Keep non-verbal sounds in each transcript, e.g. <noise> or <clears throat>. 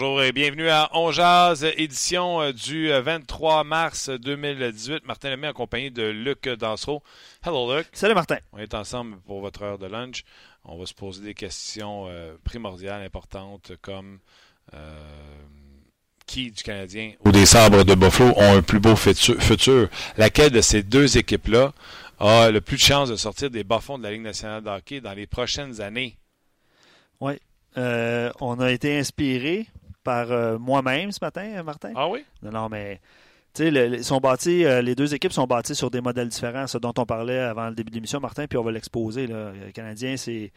Bonjour et bienvenue à On Jazz, édition euh, du 23 euh, mars 2018. Martin Lemay en compagnie de Luc Dansereau. Hello Luc. Salut Martin. On est ensemble pour votre heure de lunch. On va se poser des questions euh, primordiales, importantes, comme qui du Canadien ou des sabres de Buffalo ont un plus beau futur? Laquelle de ces deux équipes-là a le plus de chances de sortir des bas-fonds de la Ligue nationale de hockey dans les prochaines années? Oui. on a été inspiré par euh, moi-même ce matin, euh, Martin. Ah oui? Non, non, mais tu sais, sont bâtis, euh, les deux équipes sont bâties sur des modèles différents, ce dont on parlait avant le début de l'émission, Martin, puis on va l'exposer. Le Canadien, c'est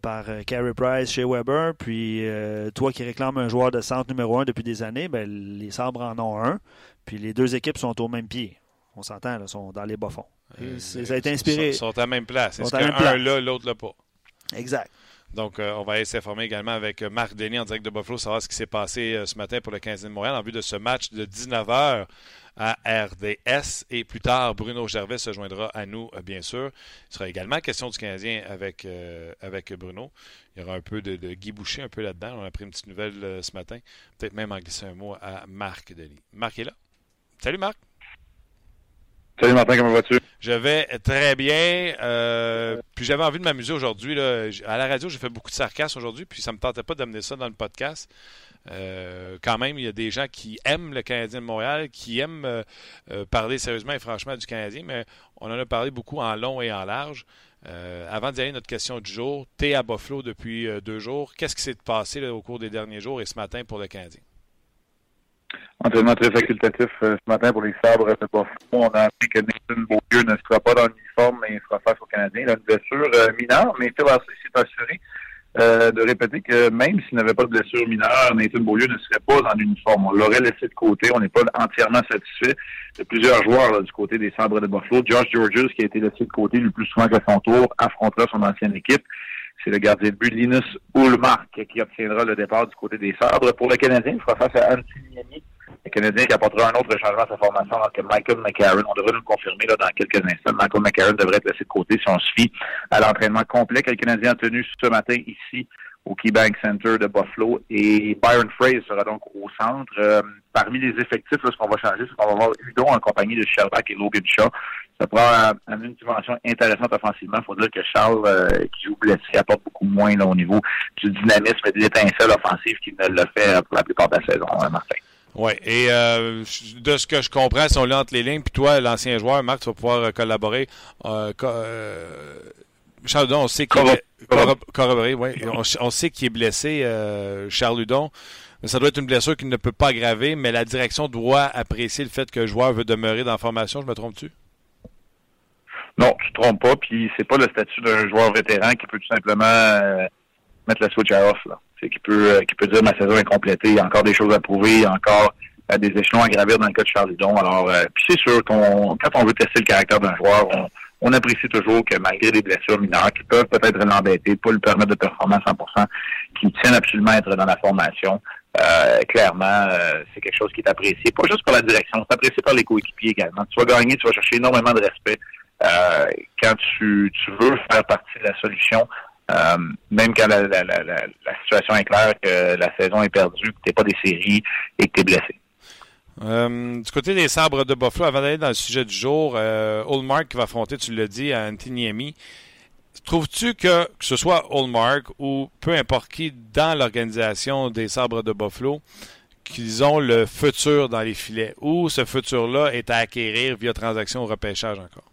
par Carey Price chez Weber, puis toi qui réclames un joueur de centre numéro un depuis des années, ben, les Sabres en ont un, puis les deux équipes sont au même pied. On s'entend, sont dans les bas-fonds. ça a été inspiré. Ils sont, à la même place. Est-ce qu'un là, l'autre là pas? Exact. Donc, euh, on va aller s'informer également avec euh, Marc Denis en direct de Buffalo, savoir ce qui s'est passé euh, ce matin pour le 15 de Montréal en vue de ce match de 19h à RDS. Et plus tard, Bruno Gervais se joindra à nous, bien sûr. Il sera également question du Canadien avec, avec Bruno. Il y aura un peu de, Guy Boucher un peu là-dedans. On a pris une petite nouvelle ce matin. Peut-être même en glisser un mot à Marc Denis. Marc est là. Salut Marc. Salut Martin, comment vas-tu? Je vais très bien. Euh, puis j'avais envie de m'amuser aujourd'hui. À la radio, j'ai fait beaucoup de sarcasme aujourd'hui, puis ça ne me tentait pas d'amener ça dans le podcast. Euh, quand même, il y a des gens qui aiment le Canadien de Montréal, qui aiment euh, parler sérieusement et franchement du Canadien, mais on en a parlé beaucoup en long et en large. avant d'y aller, notre question du jour, tu es à Buffalo depuis deux jours. Qu'est-ce qui s'est passé au cours des derniers jours et ce matin pour le Canadien? Entraînement très facultatif euh, ce matin pour les sabres de Buffalo. On a appris que Nathan Beaulieu ne sera pas dans l'uniforme, mais il sera face aux Canadiens. Il a une blessure euh, mineure, mais Phil s'est assuré euh, de répéter que même s'il n'avait pas de blessure mineure, Nathan Beaulieu ne serait pas dans l'uniforme. On l'aurait laissé de côté. On n'est pas entièrement satisfait de plusieurs joueurs du côté des sabres de Buffalo. Josh Georges, qui a été laissé de côté le plus souvent qu'à son tour, affrontera son ancienne équipe. C'est le gardien de but Linus Ullmark qui obtiendra le départ du côté des sabres. Pour le Canadien, il fera face à Anthony le Canadien qui apportera un autre changement à sa formation alors que Michael McCarron, on devrait nous le confirmer là, dans quelques instants, Michael McCarron devrait être laissé de côté si on se fie à l'entraînement complet que le Canadien a tenu ce matin ici au KeyBank Center de Buffalo. Et Byron Fraser sera donc au centre. Euh, parmi les effectifs, ce qu'on va changer, c'est qu'on va voir Udon en compagnie de Sherback et Logan Shaw. Ça prend une dimension intéressante offensivement. Il faut dire que Charles, euh, qui joue blessé, apporte beaucoup moins là, au niveau du dynamisme et des étincelles offensives qu'il ne l'a fait pour la plupart de la saison, hein, Martin. Oui, et euh, de ce que je comprends, si on entre les lignes, puis toi, l'ancien joueur, Marc, tu vas pouvoir euh, collaborer. Euh, euh, Charles on sait qu'il est, corroboré, oui. On, sait qu'il est blessé, euh, Charles Hudon. Mais ça doit être une blessure qui ne peut pas aggraver, mais la direction doit apprécier le fait que le joueur veut demeurer dans la formation. Je me trompe-tu? Non, tu te trompes pas. Puis c'est pas le statut d'un joueur vétéran qui peut tout simplement mettre la switch à off. Là c'est qui peut euh, qui peut dire ma saison est complétée, il y a encore des choses à prouver, il y a encore euh, des échelons à gravir dans le cas de Charles Hudon. Alors, euh, puis c'est sûr qu'on quand on veut tester le caractère d'un joueur, on, on apprécie toujours que malgré des blessures mineures qui peuvent peut-être l'embêter, pas lui permettre de performer à 100%, qui tiennent absolument à être dans la formation. clairement, c'est quelque chose qui est apprécié, pas juste par la direction, c'est apprécié par les coéquipiers également. Tu vas gagner, tu vas chercher énormément de respect quand tu, tu veux faire partie de la solution. Euh, même quand la, la, la, la, situation est claire que la saison est perdue, que tu pas des séries et que tu es blessé. Euh, du côté des sabres de Buffalo, avant d'aller dans le sujet du jour, euh, Oldmark qui va affronter, tu l'as dit, à Antiniemi. Trouves-tu que, que ce soit Oldmark ou peu importe qui dans l'organisation des sabres de Buffalo, qu'ils ont le futur dans les filets? Ou ce futur-là est à acquérir via transaction ou repêchage encore?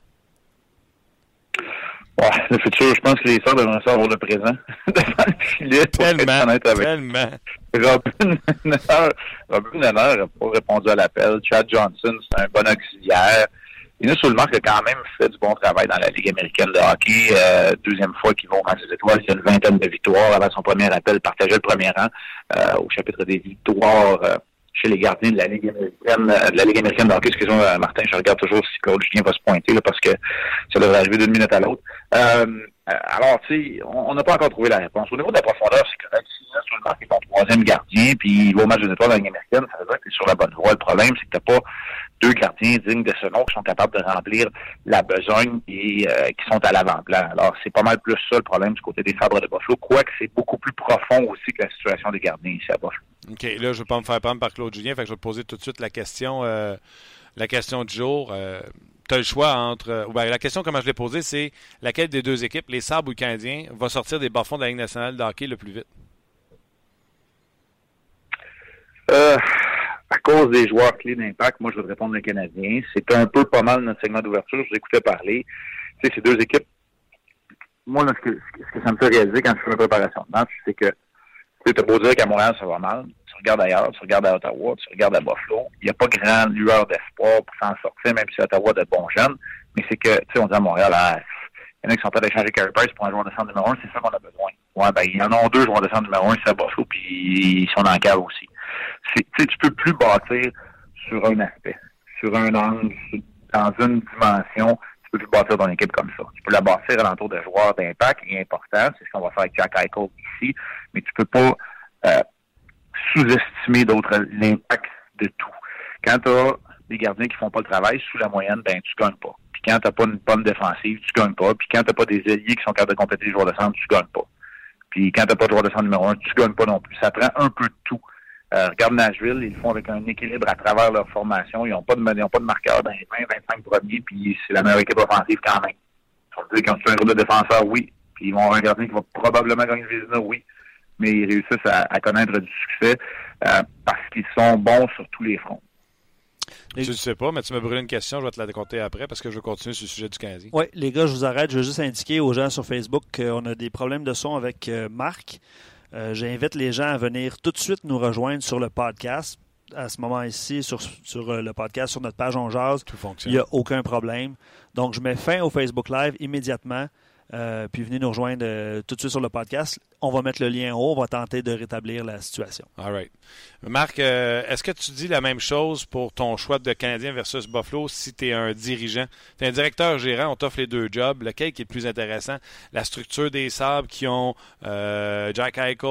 Ouais, le futur, je pense que les Sabres devraient savoir le présent. <laughs> devant le filet. Tellement, avec. tellement. Robin Nenner, Robin n'a pas répondu à l'appel. Chad Johnson, c'est un bon auxiliaire. Linus Ulmark a quand même fait du bon travail dans la Ligue américaine de hockey. Euh, deuxième fois qu'ils vont rendre ses étoiles. Il y a une vingtaine de victoires. Avant son premier appel, partageait le premier rang euh, au chapitre des victoires euh, chez les gardiens de la Ligue américaine, de la Ligue américaine de hockey. Excusez-moi, Martin, je regarde toujours si Claude Julien va se pointer là, parce que ça devrait arriver d'une minute à l'autre. alors, tu sais, on n'a pas encore trouvé la réponse. Au niveau de la profondeur, c'est correct. Si Linus Ulmark est ton troisième gardien, puis il va au match des étoiles de la Ligue américaine, ça veut dire que tu sur la bonne voie. Le problème, c'est que tu pas deux gardiens dignes de ce nom qui sont capables de remplir la besogne et euh, qui sont à l'avant-plan. Alors, c'est pas mal plus ça le problème du côté des sabres de Buffalo, quoique c'est beaucoup plus profond aussi que la situation des gardiens ici à Buffalo. OK, là, je ne vais pas me faire prendre par Claude Julien, fait que je vais te poser tout de suite la question, euh, la question du jour. Euh, tu as le choix entre. Ben, la question, comme je l'ai posée, c'est laquelle des deux équipes, les Sabres ou les Canadiens, va sortir des bas-fonds de la Ligue nationale de hockey le plus vite? Euh, à cause des joueurs clés d'impact, moi, je veux répondre le Canadien. C'est un peu pas mal notre segment d'ouverture. Je vous écoutais parler. Tu sais, ces deux équipes, moi, là, ce, que, ce que ça me fait réaliser quand je fais ma préparation de match, c'est que tu as beau dire qu'à Montréal, ça va mal. Tu regardes ailleurs, tu regardes à Ottawa, tu regardes à Buffalo. Il n'y a pas grand lueur d'espoir pour s'en sortir, même si Ottawa a de bons jeunes. Mais c'est que, tu sais, on dit à Montréal, ah, il y en a qui sont pas d'échanger Carey Price pour un joueur de centre numéro un, c'est ça qu'on a besoin. Ouais, ben, il y en a deux joueurs de centre numéro un, c'est à Buffalo, puis ils sont le cave aussi tu peux plus bâtir sur un aspect, sur un angle, dans une dimension. Tu peux plus bâtir ton équipe comme ça. Tu peux la bâtir alentour de joueurs d'impact et important. C'est ce qu'on va faire avec Jack Eichel ici. Mais tu peux pas euh, sous-estimer d'autres l'impact de tout. Quand tu as des gardiens qui font pas le travail sous la moyenne, ben tu gagnes pas. Puis quand tu n'as pas une bonne défensive, tu gagnes pas. Puis quand tu n'as pas des alliés qui sont capables de compléter les joueurs de centre, tu gagnes pas. Puis quand tu n'as pas de joueur de centre numéro un, tu gagnes pas non plus. Ça prend un peu de tout. Euh, regarde Nashville, ils le font avec un équilibre à travers leur formation. Ils n'ont pas de ils pas de marqueur dans les 20, 25 premiers, puis c'est la meilleure équipe offensive quand même. Ils ont un groupe de défenseurs, oui. Puis ils vont avoir un gardien qui va probablement gagner le Vizina, oui. Mais ils réussissent à, connaître du succès euh, parce qu'ils sont bons sur tous les fronts. Je ne sais pas, mais tu me brûles une question, je vais te la décompter après parce que je veux continuer sur le sujet du Canadien. Oui, les gars, je vous arrête. Je veux juste indiquer aux gens sur Facebook qu'on a des problèmes de son avec euh, Marc. Euh, j'invite les gens à venir tout de suite nous rejoindre sur le podcast. À ce moment ci sur, sur euh, le podcast, sur notre page On Jazz, il n'y a aucun problème. Donc, je mets fin au Facebook Live immédiatement. Euh, puis venez nous rejoindre euh, tout de suite sur le podcast. On va mettre le lien en haut. On va tenter de rétablir la situation. All right. Marc, euh, est-ce que tu dis la même chose pour ton choix de Canadien versus Buffalo si tu es un dirigeant? Tu es un directeur gérant, on t'offre les deux jobs. Lequel qui est le plus intéressant? La structure des Sabres qui ont Jack Eichel,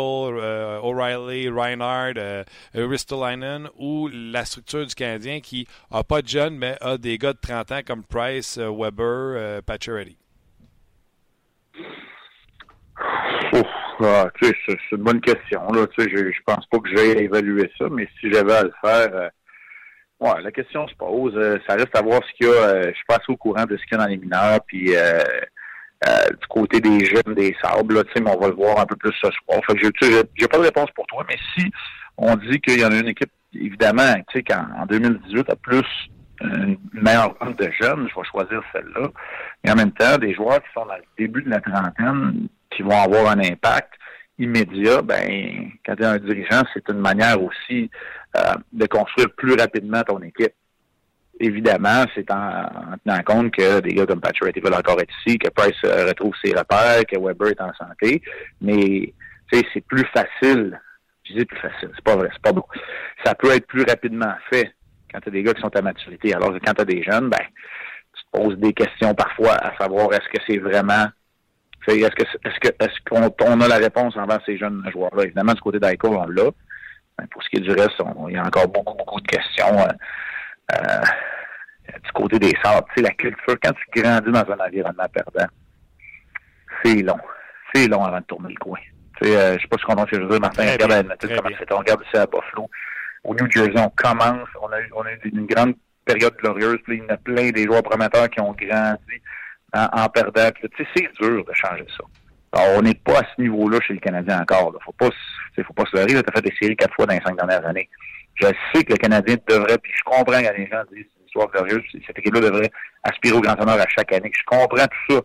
O'Reilly, Reinhardt, Ristolainen ou la structure du Canadien qui n'a pas de jeunes mais a des gars de 30 ans comme Price, Weber, Pacioretty? Ah, c'est une bonne question. Là. Je, je pense pas que j'ai évalué ça, mais si j'avais à le faire, euh, ouais, la question se pose. Euh, ça reste à voir ce qu'il y a. Euh, je suis pas assez au courant de ce qu'il y a dans les mineurs, puis du côté des jeunes, des sables, là, mais on va le voir un peu plus ce soir. Fait que j'ai pas de réponse pour toi, mais si on dit qu'il y en a une équipe, évidemment, tu sais, qu'en 2018, a plus une meilleure bande de jeunes, je vais choisir celle-là. Mais en même temps, des joueurs qui sont dans le début de la trentaine, qui vont avoir un impact immédiat, ben, quand tu es un dirigeant, c'est une manière aussi euh, de construire plus rapidement ton équipe. Évidemment, c'est en, tenant compte que des gars comme Patrick veulent encore être ici, que Price euh, retrouve ses repères, que Weber est en santé, mais c'est plus facile. Je dis plus facile, c'est pas vrai, c'est pas beau. Ça peut être plus rapidement fait quand tu as des gars qui sont à maturité. Alors que quand tu as des jeunes, ben, tu te poses des questions parfois à savoir est-ce que c'est vraiment est-ce que est-ce que est-ce qu'on on a la réponse envers ces jeunes joueurs-là? Évidemment, du côté d'Aiko, on l'a. Pour ce qui est du reste, il y a encore beaucoup, beaucoup de questions. Euh, euh, du côté des sorts, tu sais, la culture, quand tu grandis dans un environnement perdant, c'est long. C'est long avant de tourner le coin. Tu sais, euh, je sais pas si on ce que je veux dire, Martin, regarde à comment c'est. On regarde ici à Buffalo au New Jersey, on commence, on a eu, on a eu une grande période glorieuse, puis il y en a plein des joueurs prometteurs qui ont grandi en, perdant. Tu sais, c'est dur de changer ça. Alors, on n'est pas à ce niveau-là chez le Canadien encore. Là. Faut pas, faut pas se leurrer. Tu as fait des séries quatre fois dans les cinq dernières années. Je sais que le Canadien devrait, puis je comprends quand les gens disent c'est une histoire glorieuse, cette équipe-là devrait aspirer au grand honneur à chaque année. Je comprends tout ça,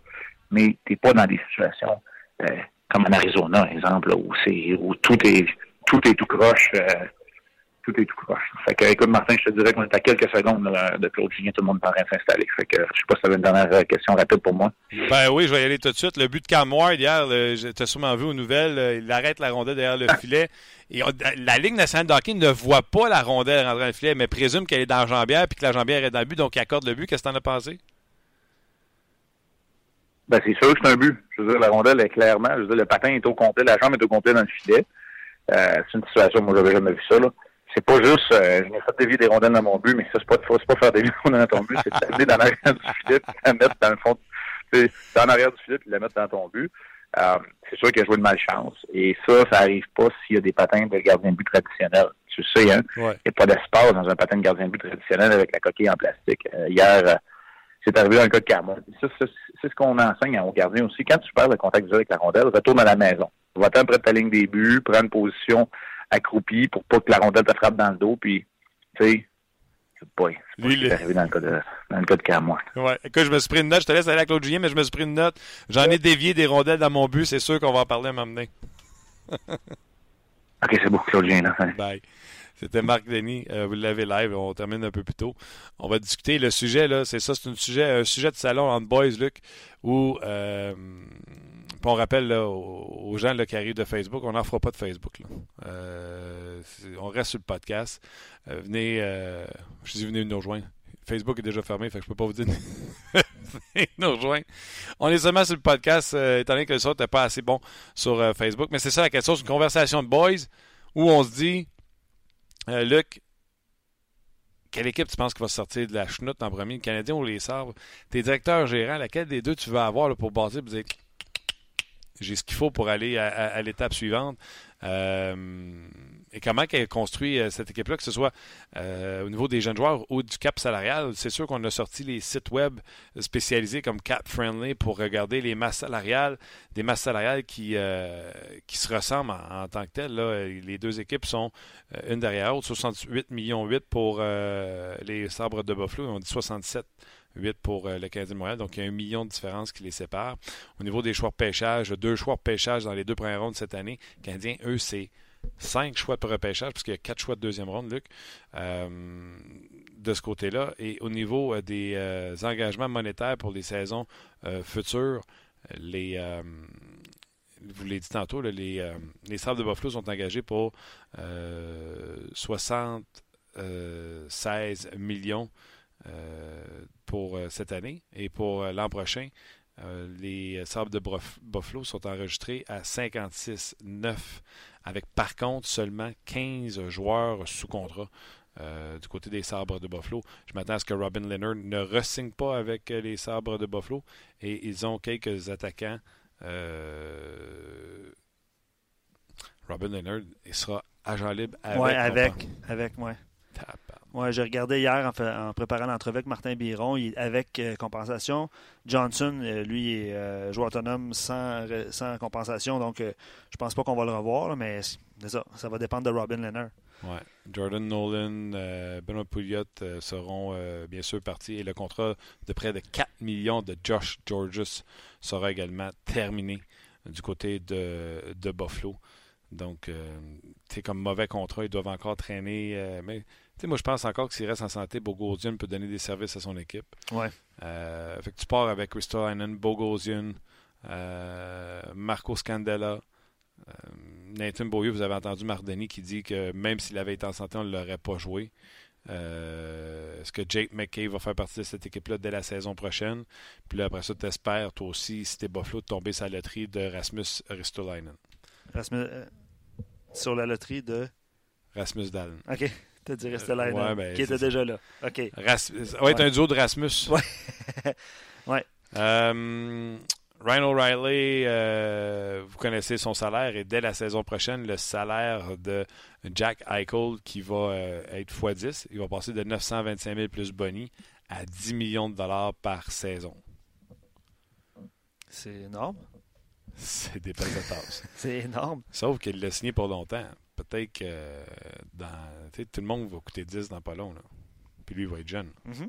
mais t'es pas dans des situations euh, comme en Arizona, par exemple, où c'est où tout est tout est tout croche. Euh, tout est tout croche. Fait que, écoute, Martin, je te dirais qu'on est à quelques secondes de Claude Julien, tout le monde de s'installer. Fait que, je sais pas si tu avais une dernière euh, question rapide pour moi. Ben oui, je vais y aller tout de suite. Le but de Cam Ward hier, tu as sûrement vu aux nouvelles, il arrête la rondelle derrière le filet. Et la Ligue nationale de hockey ne voit pas la rondelle rentrer dans le filet, mais présume qu'elle est dans la jambière puis que la jambière est dans le but, donc il accorde le but. Qu'est-ce que tu en as pensé? Ben, c'est sûr que c'est un but. Je veux dire, la rondelle est clairement, je veux dire, le patin est au complet, la jambe est au complet dans le filet. Euh, c'est une situation, moi, j'avais jamais vu ça, là c'est pas juste euh, je n'ai fait dévier des rondelles dans mon but, mais ça, c'est pas, c'est pas faire dévier des rondelles dans ton but, c'est t'amener dans l'arrière du filet, la mettre dans le fond, dans l'arrière du filet, puis la mettre dans ton but. Euh, c'est sûr qu'il a joué de malchance. Et ça, ça arrive pas s'il y a des patins de gardien de but traditionnel. Tu sais, hein? Il n'y a pas d'espace dans un patin de gardien de but traditionnel avec la coquille en plastique. Euh, hier, euh, c'est arrivé dans le cas de Carmon. Ça, c'est ce qu'on enseigne aux gardiens aussi. Quand tu perds le contact visuel avec la rondelle, retourne à la maison. Va-t'en près de ta ligne des buts, prends une position accroupi pour pas que la rondelle te frappe dans le dos. Puis, tu sais, c'est pas, c'est pas ce qui est arrivé dans le cas de, dans le cas de Cam, Ouais. Écoute, je me suis pris une note. Je te laisse aller avec Claude Julien, mais je me suis pris une note. J'en ai dévié des rondelles dans mon but. C'est sûr qu'on va en parler à m'amener. <laughs> OK, c'est beau, Claude Julien. Là. Bye. C'était Marc Denis. Euh, vous l'avez live. On termine un peu plus tôt. On va discuter. Le sujet, là, c'est ça. C'est un sujet, un sujet de salon entre boys, Luc, où euh, on rappelle aux, gens qui arrivent de Facebook, on n'en fera pas de Facebook. Euh, on reste sur le podcast. Euh, venez, euh, je dis venez nous rejoindre. Facebook est déjà fermé, fait que je peux pas vous dire <laughs> nous rejoindre. On est seulement sur le podcast, étant donné que le son n'était pas assez bon sur Facebook. Mais c'est ça la question, c'est une conversation de boys où on se dit Luc, quelle équipe tu penses qui va sortir de la chenoute en premier, le Canadien ou les Sabres? Tes directeurs gérants, laquelle des deux tu veux avoir pour bâtir et dire j'ai ce qu'il faut pour aller à, l'étape suivante. Euh, et comment qu'elle construit euh, cette équipe-là, que ce soit euh, au niveau des jeunes joueurs ou du cap salarial. C'est sûr qu'on a sorti les sites web spécialisés comme Cap Friendly pour regarder les masses salariales, des masses salariales qui, qui se ressemblent en, tant que telles. Les deux équipes sont une derrière l'autre, 68 millions 8 pour les sabres de Buffalo, on dit 67 8 pour euh, le Canadien de Montréal. Donc, il y a un million de différences qui les séparent. Au niveau des choix de pêchage, deux choix de pêchage dans les deux premières rondes cette année. Les Canadiens, eux, c'est cinq choix de repêchage, puisqu'il y a quatre choix de deuxième ronde, Luc, euh, de ce côté-là. Et au niveau euh, des engagements monétaires pour les saisons futures, les vous l'avez dit tantôt, les, les Sables de Buffalo sont engagés pour 76 millions euh, pour euh, cette année. Et pour euh, l'an prochain, les Sables de Buffalo sont enregistrés à 56-9, avec par contre seulement 15 joueurs sous contrat. du côté des sabres de Buffalo. Je m'attends à ce que Robin Leonard ne ressigne pas avec les sabres de Buffalo et ils ont quelques attaquants. Robin Leonard il sera agent libre avec. Oui, avec, avec, ouais. Ouais, j'ai regardé hier en, préparant l'entrevue avec Martin Biron, avec euh, compensation. Johnson, euh, lui, est euh, joueur autonome sans, sans compensation, donc je pense pas qu'on va le revoir, mais ça, ça va dépendre de Robin Leonard. Ouais. Jordan Nolan, Benoît Pouliot seront bien sûr partis et le contrat de près de 4 millions de Josh Georges sera également terminé du côté de, de Buffalo. Donc, c'est comme mauvais contrat, ils doivent encore traîner. mais moi, je pense encore que s'il reste en santé, Bogosian peut donner des services à son équipe. Ouais. Euh, fait que tu pars avec Ristolainen, Bogosian, euh, Marco Scandella, euh, Nathan Beaulieu. Vous avez entendu Mardeni qui dit que même s'il avait été en santé, on ne l'aurait pas joué. Est-ce que Jake McKay va faire partie de cette équipe-là dès la saison prochaine? Puis là, après ça, tu espères, toi aussi, si t'es Buffalo, de tomber la loterie de Rasmus Ristolainen. Rasmus, sur la loterie de... Rasmus Dallin. OK. Tu dit Ristolainen, ben, qui était déjà là. OK. Ras... Ouais, ouais. un duo de Rasmus. Ouais. <laughs> ouais. Euh, Ryan O'Reilly, euh, vous connaissez son salaire et dès la saison prochaine, le salaire de Jack Eichel qui va euh, être x10, il va passer de 925 000 plus Bonnie à 10 millions de dollars par saison. C'est énorme. <laughs> C'est des belles tasse. <laughs> C'est énorme. Sauf qu'il l'a signé pour longtemps peut-être que dans, tout le monde va coûter 10 dans pas long. Là. Puis lui, il va être jeune. Mm-hmm.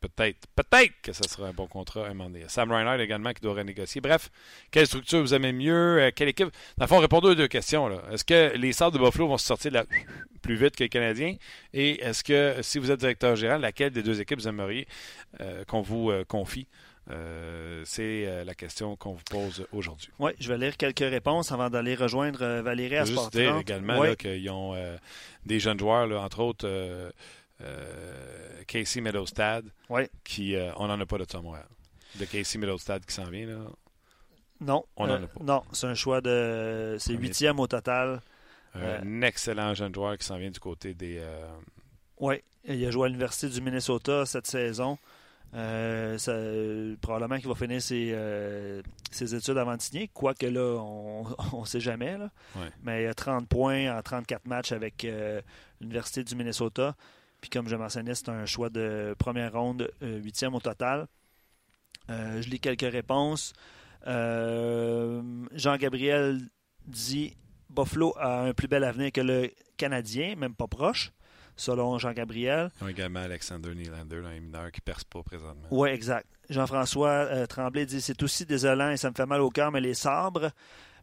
Peut-être, peut-être que ce sera un bon contrat à un moment donné. Sam Reinhardt également qui doit renégocier. Bref, quelle structure vous aimez mieux? Euh, quelle équipe? Dans le fond, répondez aux deux questions. Est-ce que les Sables de Buffalo vont se sortir de la... <clears throat> plus vite que les Canadiens? Et est-ce que, si vous êtes directeur général, laquelle des deux équipes vous aimeriez euh, qu'on vous euh, confie? C'est la question qu'on vous pose aujourd'hui. Oui, je vais lire quelques réponses avant d'aller rejoindre Valérie à Juste dire également qu'ils ont des jeunes joueurs, entre autres euh, Casey Meadowstad, qui, euh, on n'en a pas de Montréal. De Casey Meadowstad qui s'en vient, là. Non. On n'en a euh, pas. Non, c'est un choix de. C'est huitième au total. Un excellent jeune joueur qui s'en vient du côté des. Oui, il a joué à l'Université du Minnesota cette saison. Probablement qu'il va finir ses, ses, études avant de signer, quoique là, on <laughs> ne sait jamais. Là. Mais il a 30 points en 34 matchs avec l'Université du Minnesota. Puis comme je mentionnais, c'est un choix de première ronde, euh, huitième au total. Euh, je lis quelques réponses. Euh, Jean-Gabriel dit Buffalo a un plus bel avenir que le Canadien, même pas proche, selon Jean-Gabriel. Ont également Alexander Nylander dans les mineurs qui ne perce pas présentement. Oui, exact. Jean-François Tremblay dit C'est aussi désolant et ça me fait mal au cœur, mais les sabres,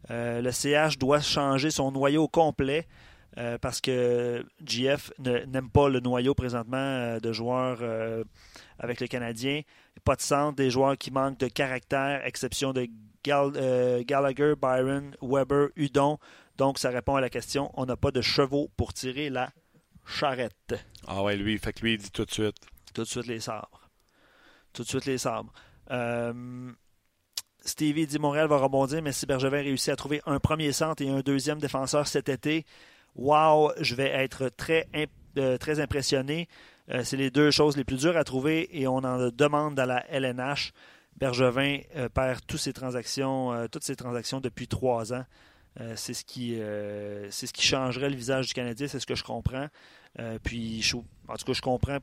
le CH doit changer son noyau complet. Euh, parce que GF n'aime pas le noyau présentement euh, de joueurs euh, avec le Canadien. Pas de centre, des joueurs qui manquent de caractère, exception de Gallagher, Byron, Weber, Udon. Donc, ça répond à la question on n'a pas de chevaux pour tirer la charrette. Ah ouais, lui, fait que lui, il dit tout de suite. Tout de suite les sabres. Tout de suite les sabres. Stevie dit Montréal va rebondir, mais si Bergevin réussit à trouver un premier centre et un deuxième défenseur cet été, Wow, je vais être très, euh, très impressionné. Euh, c'est les deux choses les plus dures à trouver et on en demande à la LNH. Bergevin euh, perd toutes ses transactions, toutes ses transactions depuis trois ans. C'est ce qui c'est ce qui changerait le visage du Canadien, c'est ce que je comprends. puis en tout cas, je comprends.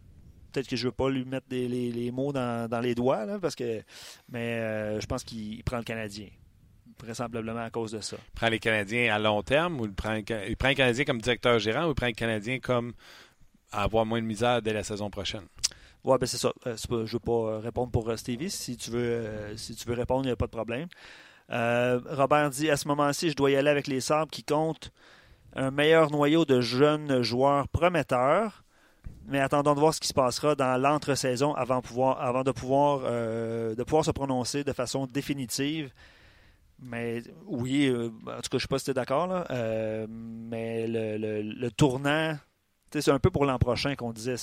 Peut-être que je ne veux pas lui mettre les, mots dans, les doigts, parce que mais je pense qu'il prend le Canadien vraisemblablement à cause de ça. Il prend les Canadiens à long terme ou il prend, il prend les Canadiens comme directeur gérant ou il prend les Canadiens comme avoir moins de misère dès la saison prochaine? Oui, ben c'est ça. Euh, je ne veux pas euh, répondre pour euh, Stevie. Si tu veux, si tu veux répondre, il n'y a pas de problème. Robert dit à ce moment-ci, je dois y aller avec les Sabres qui comptent un meilleur noyau de jeunes joueurs prometteurs. Mais attendons de voir ce qui se passera dans l'entre-saison avant, avant de, pouvoir, se prononcer de façon définitive mais oui, euh, en tout cas, je ne sais pas si tu es d'accord, euh, mais le, tournant, c'est un peu pour l'an prochain qu'on disait.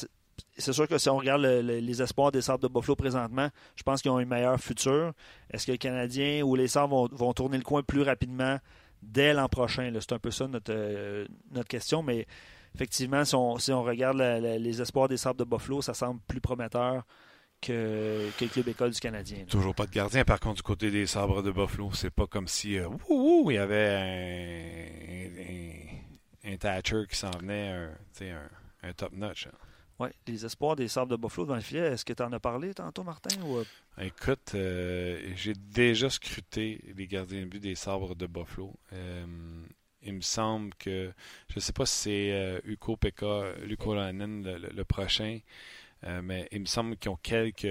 C'est sûr que si on regarde les espoirs des Sabres de Buffalo présentement, je pense qu'ils ont un meilleur futur. Est-ce que les Canadiens ou les Sabres vont, tourner le coin plus rapidement dès l'an prochain? C'est un peu ça notre, euh, notre question, mais effectivement, si on, regarde les espoirs des Sabres de Buffalo, ça semble plus prometteur que, que, le club école du Canadien. Toujours pas de gardien, par contre, du côté des sabres de Buffalo. C'est pas comme si euh, il y avait un, Thatcher qui s'en venait, un, un, top notch. Hein. Oui, les espoirs des sabres de Buffalo dans le filet, est-ce que tu en as parlé tantôt, Martin? Ou... Euh? Écoute, euh, j'ai déjà scruté les gardiens de but des sabres de Buffalo. il me semble que, je ne sais pas si c'est Uko Pekka, Luko Lanen, le prochain. Euh, mais il me semble qu'ils ont quelques,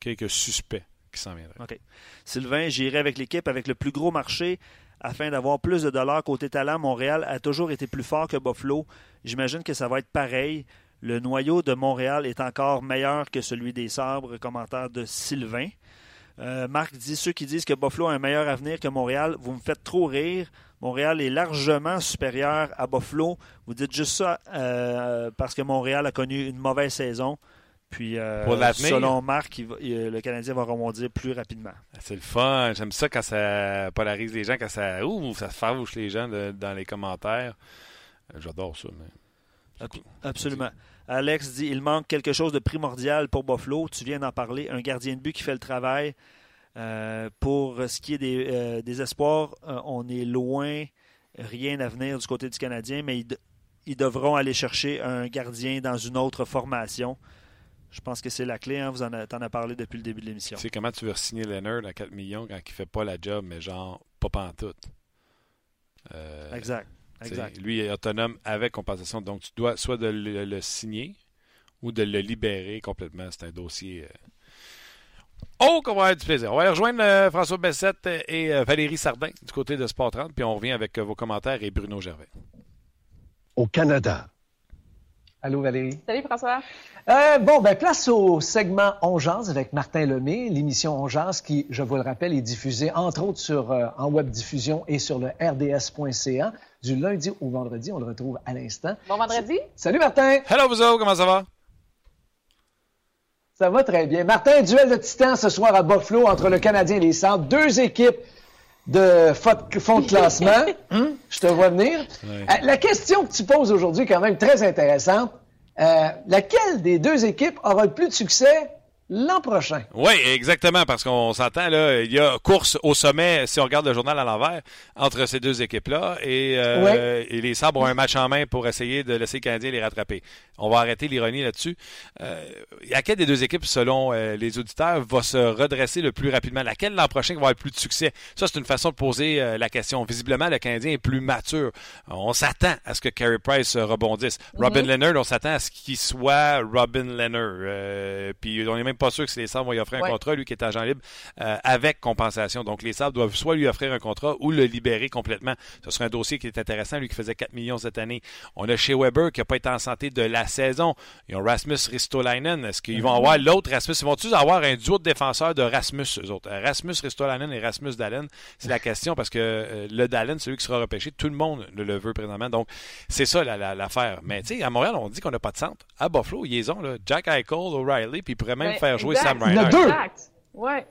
quelques suspects qui s'en viendraient. OK. Sylvain, j'irai avec l'équipe avec le plus gros marché afin d'avoir plus de dollars côté talent. Montréal a toujours été plus fort que Buffalo. J'imagine que ça va être pareil. Le noyau de Montréal est encore meilleur que celui des Sabres. Commentaire de Sylvain. Euh, Marc dit ceux qui disent que Buffalo a un meilleur avenir que Montréal, vous me faites trop rire. Montréal est largement supérieur à Buffalo. Vous dites juste ça euh, parce que Montréal a connu une mauvaise saison. Puis, euh, selon Marc, le Canadien va rebondir plus rapidement. C'est le fun. J'aime ça quand ça polarise les gens, quand ça, ouh, ça fâche les gens dans les commentaires. J'adore ça. Absolument. Alex dit il manque quelque chose de primordial pour Buffalo. Tu viens d'en parler. Un gardien de but qui fait le travail. Euh, pour ce qui est des, euh, espoirs, euh, on est loin, rien à venir du côté du Canadien, mais ils, devront aller chercher un gardien dans une autre formation. Je pense que c'est la clé. Hein. Vous en, as parlé depuis le début de l'émission. Tu sais comment tu veux signer Leonard à 4 millions quand il ne fait pas la job, mais genre pas pantoute. exact. Exact. Lui est autonome avec compensation. Donc tu dois soit de le, signer ou de le libérer complètement. C'est un dossier. Euh, Oh, qu'on va avoir du plaisir. On va rejoindre euh, François Bessette et euh, Valérie Sardin du côté de Sport 30, puis on revient avec vos commentaires et Bruno Gervais. Au Canada. Allô, Valérie. Salut, François. bon, ben, place au segment On avec Martin Lemay, l'émission On qui, je vous le rappelle, est diffusée entre autres sur, en web diffusion et sur le rds.ca du lundi au vendredi. On le retrouve à l'instant. Bon vendredi. Salut, Martin. Hello, vous comment ça va? Ça va très bien. Martin, duel de titans ce soir à Buffalo entre le Canadien et les Centres. Deux équipes de fond de classement. Hum? <laughs> Je te vois venir. Euh, la question que tu poses aujourd'hui est quand même très intéressante. Euh, laquelle des deux équipes aura le plus de succès? L'an prochain. Oui, exactement, parce qu'on s'entend, là, il y a course au sommet, si on regarde le journal à l'envers, entre ces deux équipes-là, et, euh, les Sabres ont un match en main pour essayer de laisser les Canadiens les rattraper. On va arrêter l'ironie là-dessus. Euh, laquelle des deux équipes, selon euh, les auditeurs, va se redresser le plus rapidement? Laquelle l'an prochain va avoir le plus de succès? Ça, c'est une façon de poser euh, la question. Visiblement, le Canadien est plus mature. On s'attend à ce que Carey Price rebondisse. Mm-hmm. Robin Leonard, on s'attend à ce qu'il soit Robin Leonard. puis on n'est même pas sûr que si les Sabres vont lui offrir un contrat, lui qui est agent libre, avec compensation. Donc les Sabres doivent soit lui offrir un contrat ou le libérer complètement. Ce serait un dossier qui est intéressant, lui qui faisait 4 millions cette année. On a chez Weber qui n'a pas été en santé de la saison. Ils ont Rasmus Ristolainen. Est-ce qu'ils vont avoir l'autre Rasmus? Ils vont-ils avoir un duo de défenseurs de Rasmus, eux autres? Rasmus Ristolainen et Rasmus Dallin? C'est la <laughs> question parce que euh, le Dallin, celui qui sera repêché, tout le monde le, veut présentement. Donc, c'est ça l'affaire. Mais tu sais, à Montréal, on dit qu'on n'a pas de centre. À Buffalo, ils ont, là, Jack Eichel, O'Reilly, puis ils pourraient même ben, faire jouer Sam Reinhart. Il y Exact. Ouais.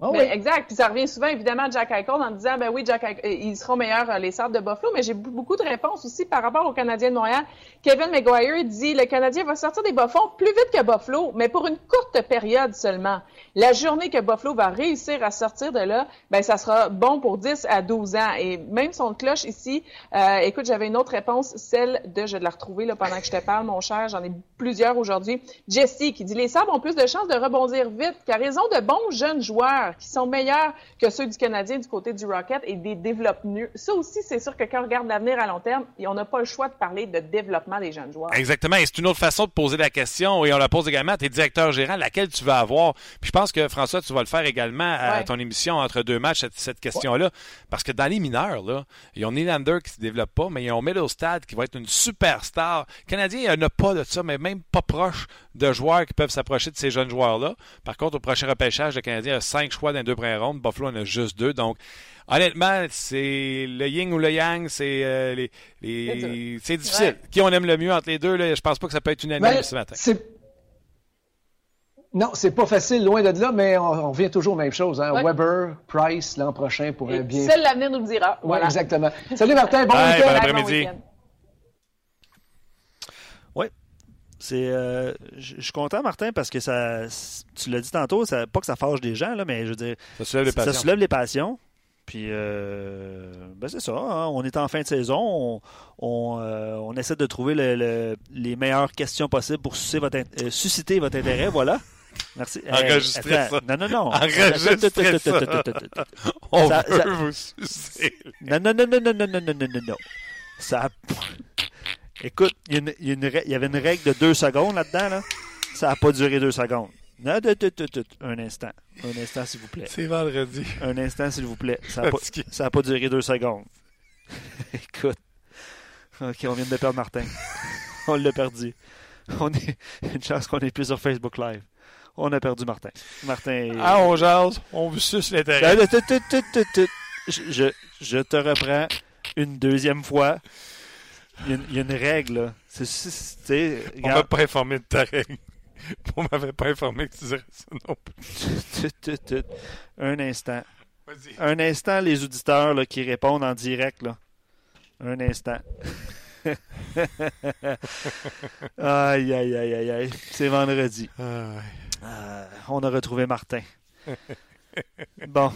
Oh, oui. Exact. Puis ça revient souvent, évidemment, à Jack Eichel en disant, ben oui, Jack Eichel, euh, ils seront meilleurs, euh, les Sabres de Buffalo. Mais j'ai beaucoup de réponses aussi par rapport aux Canadiens de Montréal. Kevin McGuire dit, le Canadien va sortir des bas-fonds plus vite que Buffalo, mais pour une courte période seulement. La journée que Buffalo va réussir à sortir de là, ben ça sera bon pour 10 à 12 ans. Et même son cloche ici, euh, écoute, j'avais une autre réponse, celle de, je vais la retrouver là, pendant que je te parle, mon cher, j'en ai plusieurs aujourd'hui. Jesse qui dit, les Sabres ont plus de chances de rebondir vite qu'à raison de bons jeunes joueurs qui sont meilleurs que ceux du Canadien du côté du Rocket et des développements. Ça aussi, c'est sûr que quand on regarde l'avenir à long terme, on n'a pas le choix de parler de développement des jeunes joueurs. Exactement. Et c'est une autre façon de poser la question et on la pose également à tes directeurs gérants, laquelle tu vas avoir? Puis je pense que François, tu vas le faire également à ton émission entre deux matchs, cette, question-là. Parce que dans les mineurs, là, ils ont Nylander qui se développe pas, mais ils ont Middlestad qui va être une superstar. Le Canadien, il n'y a pas de ça, mais même pas proche de joueurs qui peuvent s'approcher de ces jeunes joueurs-là. Par contre, au prochain repêchage, le Canadien a cinq choix dans deux premières rondes. Buffalo en a juste deux. Donc, honnêtement, c'est le yin ou le yang, c'est euh, les, c'est difficile. Qui on aime le mieux entre les deux, là, je pense pas que ça peut être unanime ce matin. Non, c'est pas facile, loin de là, mais on, revient toujours aux mêmes choses. Hein? Weber, Price, l'an prochain pourrait bien. Seul l'avenir nous le dira. Oui, exactement. Salut Martin, bon week-end. Bon après-midi. C'est, euh, je suis content, Martin, parce que ça, tu l'as dit tantôt, ça, pas que ça fâche des gens, là, mais je veux dire, ça soulève les passions. Ça soulève les passions. Puis, euh, ben c'est ça. Hein. On est en fin de saison. On, euh, on, essaie de trouver le, les meilleures questions possibles pour susciter votre, susciter votre intérêt. Voilà. Merci. Enregistrez ça. Non, non, non. Enregistrez ça. On veut vous sucer. Non, non, non, non, non, non, non, non, non, non. Ça. Écoute, il y, y, y, avait une règle de deux secondes là-dedans. Là. Ça n'a pas duré deux secondes. Non, un instant. Un instant, s'il vous plaît. C'est vendredi. Un instant, s'il vous plaît. Ça n'a pas, pas, duré deux secondes. <laughs> Écoute. OK, on vient de perdre Martin. <laughs> on l'a perdu. On est... Une chance qu'on n'est plus sur Facebook Live. On a perdu Martin. Martin. Ah, on jase. On vous suce l'intérêt. Je, je te reprends une deuxième fois. Il y, a, une règle, là. On m'a pas informé de ta règle. <laughs> On m'avait pas informé que tu dirais ça non plus. <laughs> Un instant. Un instant, les auditeurs là, qui répondent en direct. Là. Un instant. <laughs> aïe, aïe, aïe, aïe, aïe. C'est vendredi. Euh, on a retrouvé Martin. Bon.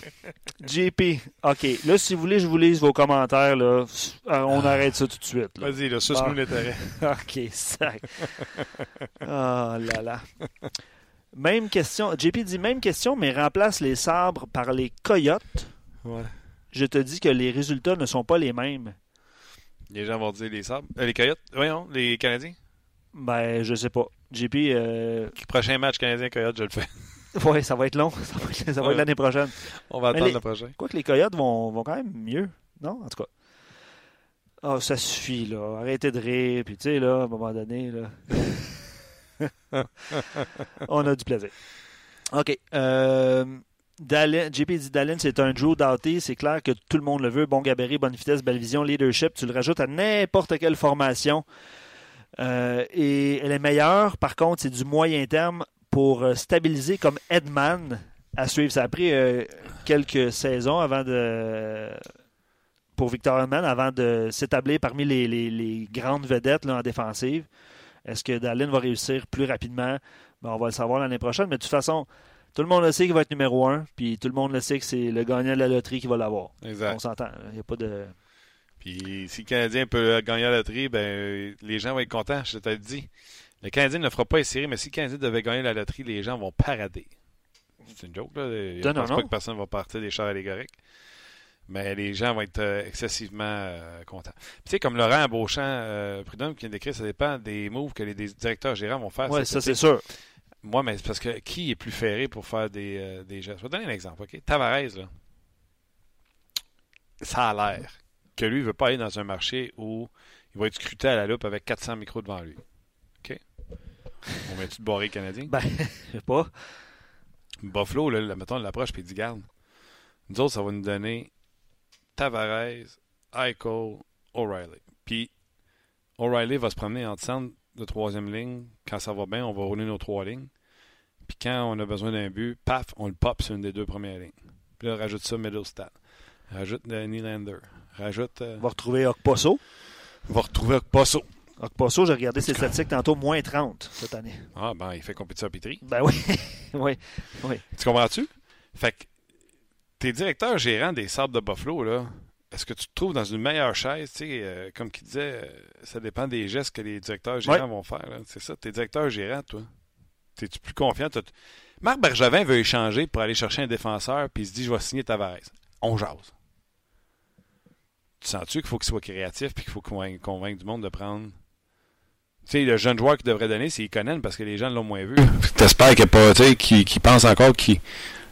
JP, OK. Là, si vous voulez, je vous lise vos commentaires. Là. Euh, on ah. arrête ça tout de suite. Vas-y, là, suce-nous l'intérêt. <laughs> OK, ça. Oh là là. Même question. JP dit même question, mais remplace les sabres par les coyotes. Ouais. Je te dis que les résultats ne sont pas les mêmes. Les gens vont dire les sabres. Euh, les coyotes. Voyons, les Canadiens? Ben, je sais pas. JP. Euh... Prochain match canadien-Coyote, je le fais. <laughs> oui, ça va être long. <laughs> Ça va être, être l'année prochaine. On va attendre le prochain. Quoi que les Coyotes vont, vont quand même mieux. Non, en tout cas. Oh, ça suffit, là. Arrêtez de rire. Puis, tu sais, là, à un moment donné, là. <laughs> on a du plaisir. OK. Euh, JP dit Dallin, c'est un Drew Doughty. C'est clair que tout le monde le veut. Bon gabarit, bonne vitesse, belle vision, leadership. Tu le rajoutes à n'importe quelle formation. Euh, et elle est meilleure. Par contre, c'est du moyen terme pour euh, stabiliser comme Edman à suivre. Ça a pris euh, quelques saisons avant de pour Victor Edman avant de s'établir parmi les, grandes vedettes en défensive. Est-ce que Dallin va réussir plus rapidement? Ben, on va le savoir l'année prochaine. Mais de toute façon, tout le monde le sait qu'il va être numéro un, puis tout le monde le sait que c'est le gagnant de la loterie qui va l'avoir. On s'entend. Il n'y a pas de. Puis si le Canadien peut gagner la loterie, ben les gens vont être contents, je t'ai dit. Le Canadien ne fera pas essayer, mais si le Canadien devait gagner la loterie, les gens vont parader. C'est une joke, là. Je ne pense pas que personne ne va partir des chars allégoriques. Mais les gens vont être euh, excessivement euh, contents. Tu sais, comme Laurent Beauchamp, euh, Prudhomme qui vient d'écrire, ça dépend des moves que les directeurs gérants vont faire. Oui, ça c'est sûr. Moi, mais c'est parce que qui est plus ferré pour faire des, des gestes? Je vais te donner un exemple, OK? Tavares, là. Ça a l'air que lui ne veut pas aller dans un marché où il va être scruté à la loupe avec 400 micros devant lui. On met-tu de barré canadien? Ben, <laughs> je sais pas. Buffalo, là, mettons, l'approche puis il dit garde. Nous autres, ça va nous donner Tavares, Eichel, O'Reilly. Puis O'Reilly va se promener en centre de troisième ligne. Quand ça va bien, on va rouler nos trois lignes. Puis quand on a besoin d'un but, paf, on le pop sur une des deux premières lignes. Puis là, on rajoute ça Middlestat. Rajoute Nylander. Rajoute. Euh, va retrouver Okposo. Va retrouver Okposo. Okposo, j'ai regardé ses statistiques tantôt, moins 30 cette année. Ah, ben, il fait compétition à Pitry. Ben oui. <laughs> oui. oui. Tu comprends-tu? Fait que tes directeurs gérants des sables de Buffalo, là, est-ce que tu te trouves dans une meilleure chaise? Tu sais, euh, comme qui disait, euh, ça dépend des gestes que les directeurs gérants vont faire. C'est ça, tes directeurs gérants, toi. T'es-tu plus confiant? Marc Bergevin veut échanger pour aller chercher un défenseur, puis il se dit, je vais signer Tavares. On jase tu sens-tu qu'il faut qu'il soit créatif puis qu'il faut convaincre, du monde de prendre. Tu sais, le jeune joueur qui devrait donner, c'est Iconen parce que les gens l'ont moins vu. <laughs> T'espères qu'il pas, tu sais, qu'il pense encore qu'il.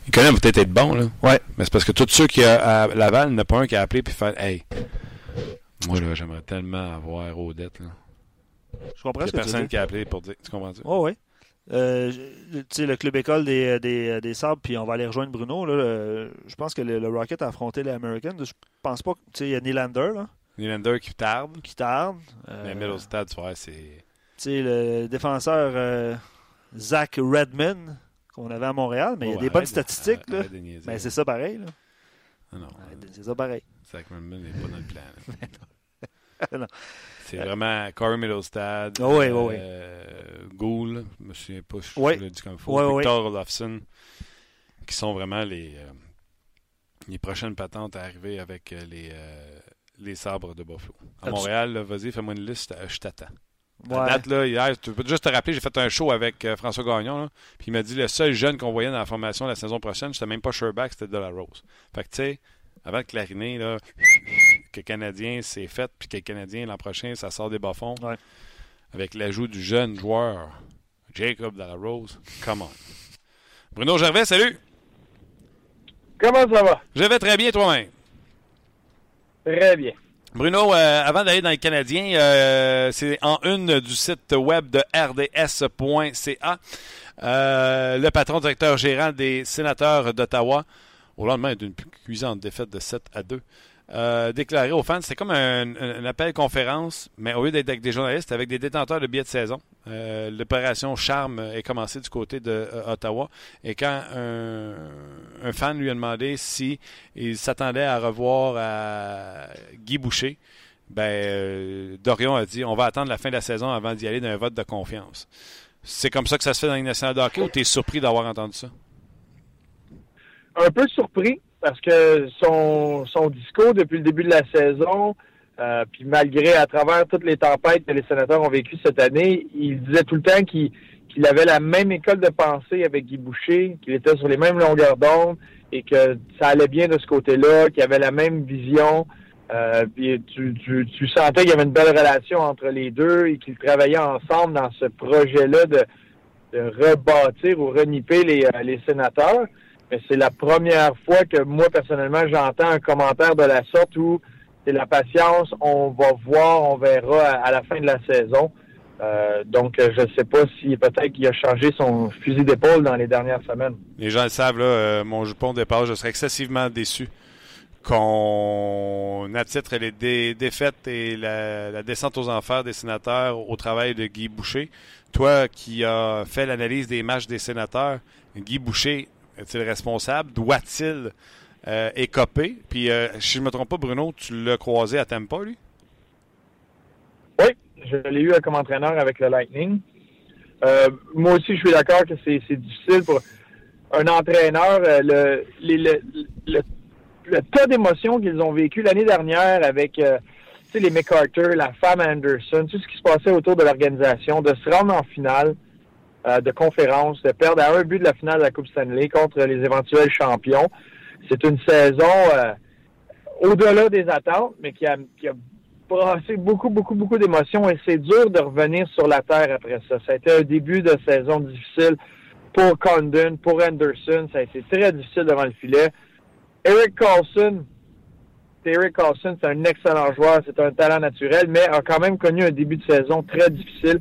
Iconen va peut-être être bon, là. Ouais. Mais c'est parce que tous ceux qui à Laval, il n'y en a pas un qui a appelé puis fait Hey, moi, là, j'aimerais tellement avoir Odette, là. Je comprends Il y a personne qui a appelé pour dire. Tu comprends-tu? Oh, oui. Euh, le club école des, des, des Sabres, puis on va aller rejoindre Bruno. Là, je pense que le, Rocket a affronté les Americans. Je pense pas. Il y a Nylander. Là. Nylander qui tarde. Qui tarde. Euh, Mais Middlestad, tu vois, c'est. Sais, le défenseur euh, Zach Redman qu'on avait à Montréal, mais il y a des bonnes statistiques. là. Mais c'est ça pareil. Là. Ah non. C'est ça pareil. Zach Redman n'est pas dans le plan. <laughs> <laughs> C'est vraiment Corey Middlestad, oh, oui, oui, euh, Gould, je me souviens pas, je oui. l'ai dit comme il faut, Victor Olofsson, qui sont vraiment les, euh, les prochaines patentes à arriver avec euh, les, euh, les sabres de Buffalo. À Montréal, vas-y, fais-moi une liste, je t'attends. À date, là, hier, tu peux juste te rappeler, j'ai fait un show avec François Gagnon, puis il m'a dit le seul jeune qu'on voyait dans la formation la saison prochaine, c'était même pas Sherback, c'était De La Rose. Fait que, tu sais, avant de clariner, là, que Canadien, c'est fait, puis que Canadien, l'an prochain, ça sort des bas-fonds. Avec l'ajout du jeune joueur Jacob Rose. Come on. Bruno Gervais, salut! Comment ça va? Je vais très bien toi-même. Très bien. Bruno, euh, avant d'aller dans les Canadiens, euh, c'est en une du site web de rds.ca. Euh, le patron directeur gérant des sénateurs d'Ottawa, au lendemain d'une cuisante défaite de 7 à 2, euh, déclaré aux fans. C'était comme un, appel conférence, mais au lieu d'être avec des journalistes, avec des détenteurs de billets de saison. Euh, l'opération Charme est commencée du côté de euh, Ottawa. Et quand un, fan lui a demandé si il s'attendait à revoir à Guy Boucher, ben, Dorion a dit on va attendre la fin de la saison avant d'y aller d'un vote de confiance. C'est comme ça que ça se fait dans les nationale de hockey ou tu es surpris d'avoir entendu ça? Un peu surpris parce que son, discours depuis le début de la saison, euh, puis malgré à travers toutes les tempêtes que les sénateurs ont vécues cette année, il disait tout le temps qu'il avait la même école de pensée avec Guy Boucher, qu'il était sur les mêmes longueurs d'onde et que ça allait bien de ce côté-là, qu'il avait la même vision. Euh, puis tu, tu, tu, sentais qu'il y avait une belle relation entre les deux et qu'ils travaillaient ensemble dans ce projet-là de, rebâtir ou reniper les, euh, les sénateurs. Mais c'est la première fois que moi, personnellement, j'entends un commentaire de la sorte où c'est la patience, on va voir, on verra à, la fin de la saison. Euh, donc, je ne sais pas si peut-être qu'il a changé son fusil d'épaule dans les dernières semaines. Les gens le savent, là, euh, mon jupon de départ, je serais excessivement déçu qu'on attitre les défaites et la, descente aux enfers des sénateurs au travail de Guy Boucher. Toi qui as fait l'analyse des matchs des sénateurs, Guy Boucher est-il responsable? Doit-il euh, écoper? Puis, euh, si je ne me trompe pas, Bruno, tu l'as croisé à Tampa, lui? Oui, je l'ai eu comme entraîneur avec le Lightning. Euh, moi aussi, je suis d'accord que c'est difficile pour un entraîneur. le, tas d'émotions qu'ils ont vécu l'année dernière avec les McCarter, la femme Anderson, tout ce qui se passait autour de l'organisation, de se rendre en finale euh, de conférence, de perdre à un but de la finale de la Coupe Stanley contre les éventuels champions. C'est une saison euh, au-delà des attentes, mais qui a, qui a brassé beaucoup, beaucoup, beaucoup d'émotions et c'est dur de revenir sur la terre après ça. Ça a été un début de saison difficile pour Condon, pour Anderson. Ça a été très difficile devant le filet. Eric Carlson, Eric Carlson, c'est un excellent joueur, c'est un talent naturel, mais a quand même connu un début de saison très difficile.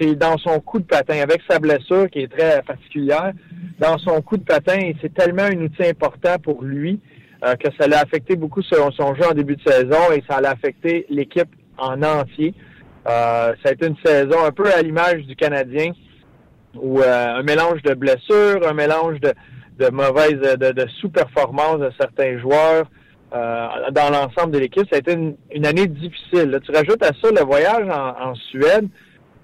C'est dans son coup de patin, avec sa blessure qui est très particulière, dans son coup de patin, c'est tellement un outil important pour lui euh, que ça l'a affecté beaucoup son, son, jeu en début de saison et ça l'a affecté l'équipe en entier. Euh, ça a été une saison un peu à l'image du Canadien, où euh, un mélange de blessures, un mélange de, de mauvaise, de, sous-performance de certains joueurs euh, dans l'ensemble de l'équipe. Ça a été une, année difficile. tu rajoutes à ça le voyage en, Suède.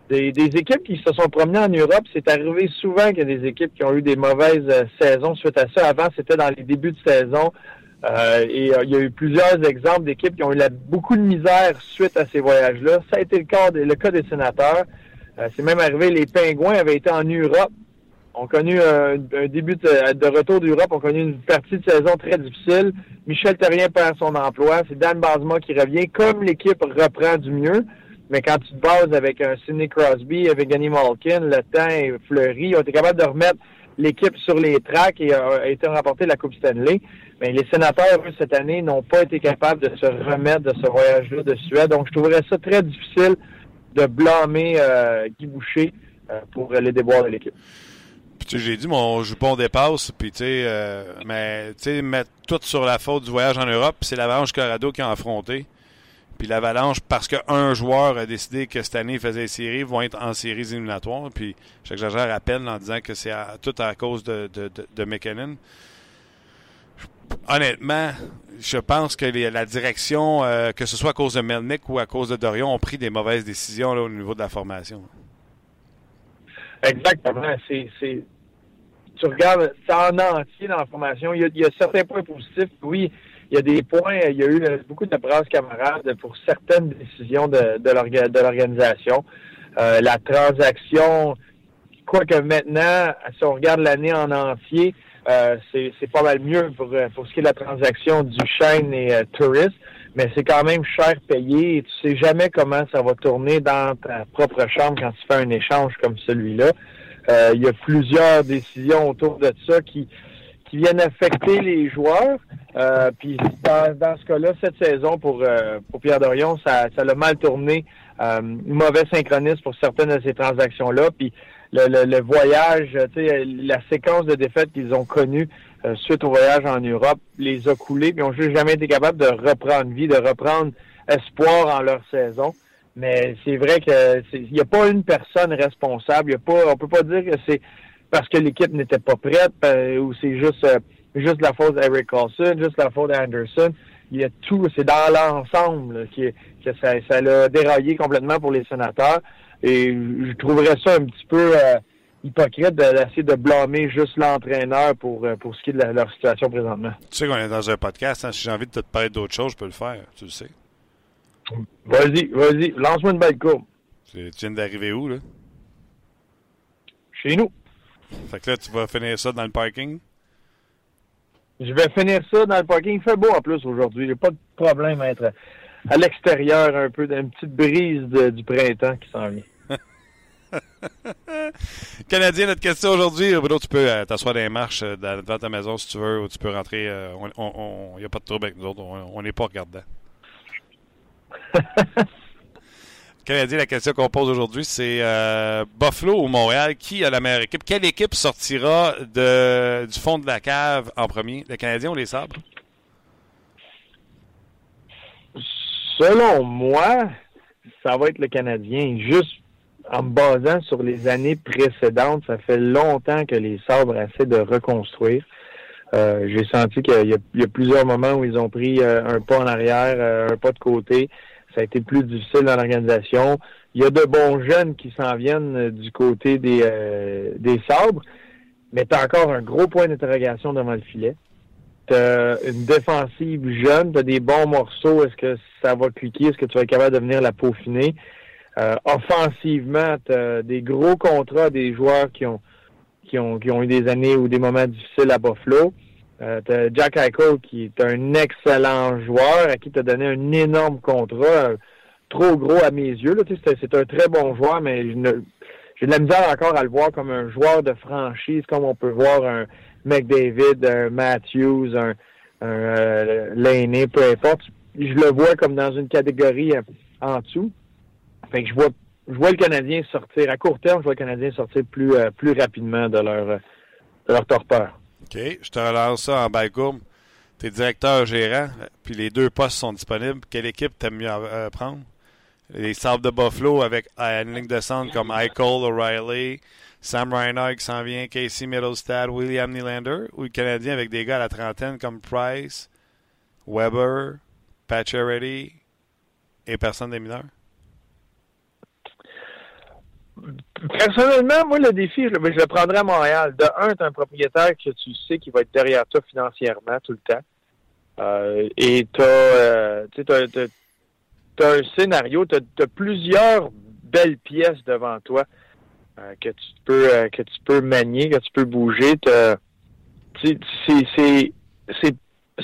Des, équipes qui se sont promenées en Europe, c'est arrivé souvent qu'il y a des équipes qui ont eu des mauvaises euh, saisons suite à ça. Avant, c'était dans les débuts de saison. Euh, et il y a eu plusieurs exemples d'équipes qui ont eu beaucoup de misère suite à ces voyages-là. Ça a été le cas, des sénateurs. c'est même arrivé, les Pingouins avaient été en Europe ont connu un, début de, retour d'Europe, ont connu une partie de saison très difficile. Michel Terrien perd son emploi. C'est Dan Basma qui revient. Comme l'équipe reprend du mieux, mais quand tu te bases avec un Sidney Crosby, avec Danny Malkin, le temps est fleuri. Ils ont été capables de remettre l'équipe sur les tracks et a, été remporté la Coupe Stanley. Mais les sénateurs, eux, cette année, n'ont pas été capables de se remettre de ce voyage-là de Suède. Donc, je trouverais ça très difficile de blâmer euh, Guy Boucher euh, pour les déboires de l'équipe j'ai dit mon jupon dépasse, puis tu sais, euh, mais tu sais, mettre tout sur la faute du voyage en Europe, c'est l'Avalanche Corrado qui a affronté. Puis l'Avalanche, parce qu'un joueur a décidé que cette année il faisait les séries, vont être en séries éliminatoires. Puis j'exagère à peine en disant que c'est tout à cause de, de, de, McKinnon. Honnêtement, je pense que la direction, euh, que ce soit à cause de Melnick ou à cause de Dorion, ont pris des mauvaises décisions là, au niveau de la formation. Exactement. C'est tu regardes ça en entier dans la formation, il y, a, certains points positifs. Oui, il y a des points, il y a eu euh, beaucoup de phrases camarades pour certaines décisions de, l'organisation. Euh, la transaction, quoique maintenant, si on regarde l'année en entier, euh, c'est pas mal mieux pour, pour ce qui est de la transaction du Chêne et Tourist, mais c'est quand même cher payé et tu sais jamais comment ça va tourner dans ta propre chambre quand tu fais un échange comme celui-là. Euh, il y a plusieurs décisions autour de ça qui, qui viennent affecter les joueurs. Euh, puis dans, ce cas-là, cette saison pour, euh, pour Pierre Dorion, ça, ça a mal tourné. mauvais synchronisme pour certaines de ces transactions-là. Puis le, le, voyage, la séquence de défaites qu'ils ont connue suite au voyage en Europe les a coulés, puis n'ont juste jamais été capables de reprendre vie, de reprendre espoir en leur saison. Mais c'est vrai que il n'y a pas une personne responsable. Y a pas, on peut pas dire que c'est parce que l'équipe n'était pas prête euh, ou c'est juste euh, juste la faute d'Eric Carlson, juste la faute d'Anderson. Il y a tout, c'est dans l'ensemble qui que ça, ça l'a déraillé complètement pour les sénateurs. Et je trouverais ça un petit peu euh, hypocrite d'essayer de blâmer juste l'entraîneur pour, pour ce qui est de leur situation présentement. Tu sais qu'on est dans un podcast, hein, si j'ai envie de te parler d'autre chose, je peux le faire, tu le sais. Vas-y, vas-y, lance-moi une belle courbe. Tu viens d'arriver où, là? Chez nous. Fait que là, tu vas finir ça dans le parking? Je vais finir ça dans le parking. Il fait beau en plus aujourd'hui. J'ai pas de problème à être à l'extérieur un peu, d'une petite brise du printemps qui s'en vient. <laughs> Canadien, notre question aujourd'hui. Bruno, tu peux euh, t'asseoir dans les marches euh, devant ta maison si tu veux, ou tu peux rentrer. Il euh, n'y a pas de trouble avec nous autres. On n'est pas regardant. <laughs> La question qu'on pose aujourd'hui, c'est Buffalo ou Montréal, qui a la meilleure équipe? Quelle équipe sortira de, du fond de la cave en premier? Les Canadiens ou les Sabres? Selon moi, ça va être le Canadien. Juste en me basant sur les années précédentes, ça fait longtemps que les sabres essaient de reconstruire. Euh, j'ai senti qu'il y, a plusieurs moments où ils ont pris euh, un pas en arrière, euh, un pas de côté. Ça a été plus difficile dans l'organisation. Il y a de bons jeunes qui s'en viennent du côté des, des sabres, mais tu as encore un gros point d'interrogation devant le filet. Tu une défensive jeune, tu as des bons morceaux. Est-ce que ça va cliquer? Est-ce que tu vas être capable de venir la peaufiner? Euh, offensivement, tu des gros contrats des joueurs qui ont, qui ont, qui ont eu des années ou des moments difficiles à Buffalo. Euh, Jack Eichel qui est un excellent joueur à qui tu as donné un énorme contrat, trop gros à mes yeux. C'est un très bon joueur, mais j'ai de la misère encore à le voir comme un joueur de franchise, comme on peut voir un McDavid, un Matthews, un, un euh, peu importe. Je le vois comme dans une catégorie en dessous. Fait que je vois, je vois le Canadien sortir, à court terme, je vois le Canadien sortir plus, euh, plus rapidement de leur, de leur torpeur. OK. Je te relance ça en backroom. Tu es directeur gérant, puis les deux postes sont disponibles. Quelle équipe t'aimes mieux euh, prendre? Les Sabres de Buffalo avec une ligne de centre comme Eichel, O'Reilly, Sam Reinhart qui s'en vient, Casey Middlestad, William Nylander, ou le Canadien avec des gars à la trentaine comme Price, Weber, Pacioretty et personne des mineurs? Personnellement, moi, le défi, je, le prendrais à Montréal. De un, tu un propriétaire que tu sais qui va être derrière toi financièrement tout le temps. Euh, et tu as, euh, un scénario, tu as, plusieurs belles pièces devant toi euh, que tu peux que tu peux manier, que tu peux bouger. C'est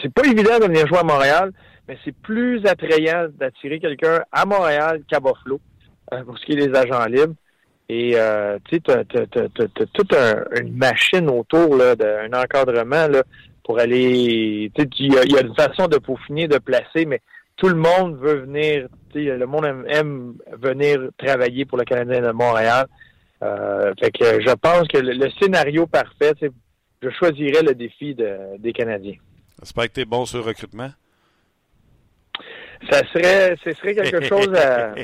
c'est pas évident de venir jouer à Montréal, mais c'est plus attrayant d'attirer quelqu'un à Montréal qu'à Buffalo pour ce qui est des agents libres. Et euh, tu sais, toute une machine autour d'un encadrement là, pour aller. Il y, a, y a une façon de peaufiner, de placer, mais tout le monde veut venir. Le monde aime, venir travailler pour le Canadien de Montréal. Euh, fait que je pense que le, scénario parfait, je choisirais le défi de, des Canadiens. J'espère que tu es bon sur le recrutement ça serait, ce serait quelque <laughs> chose à,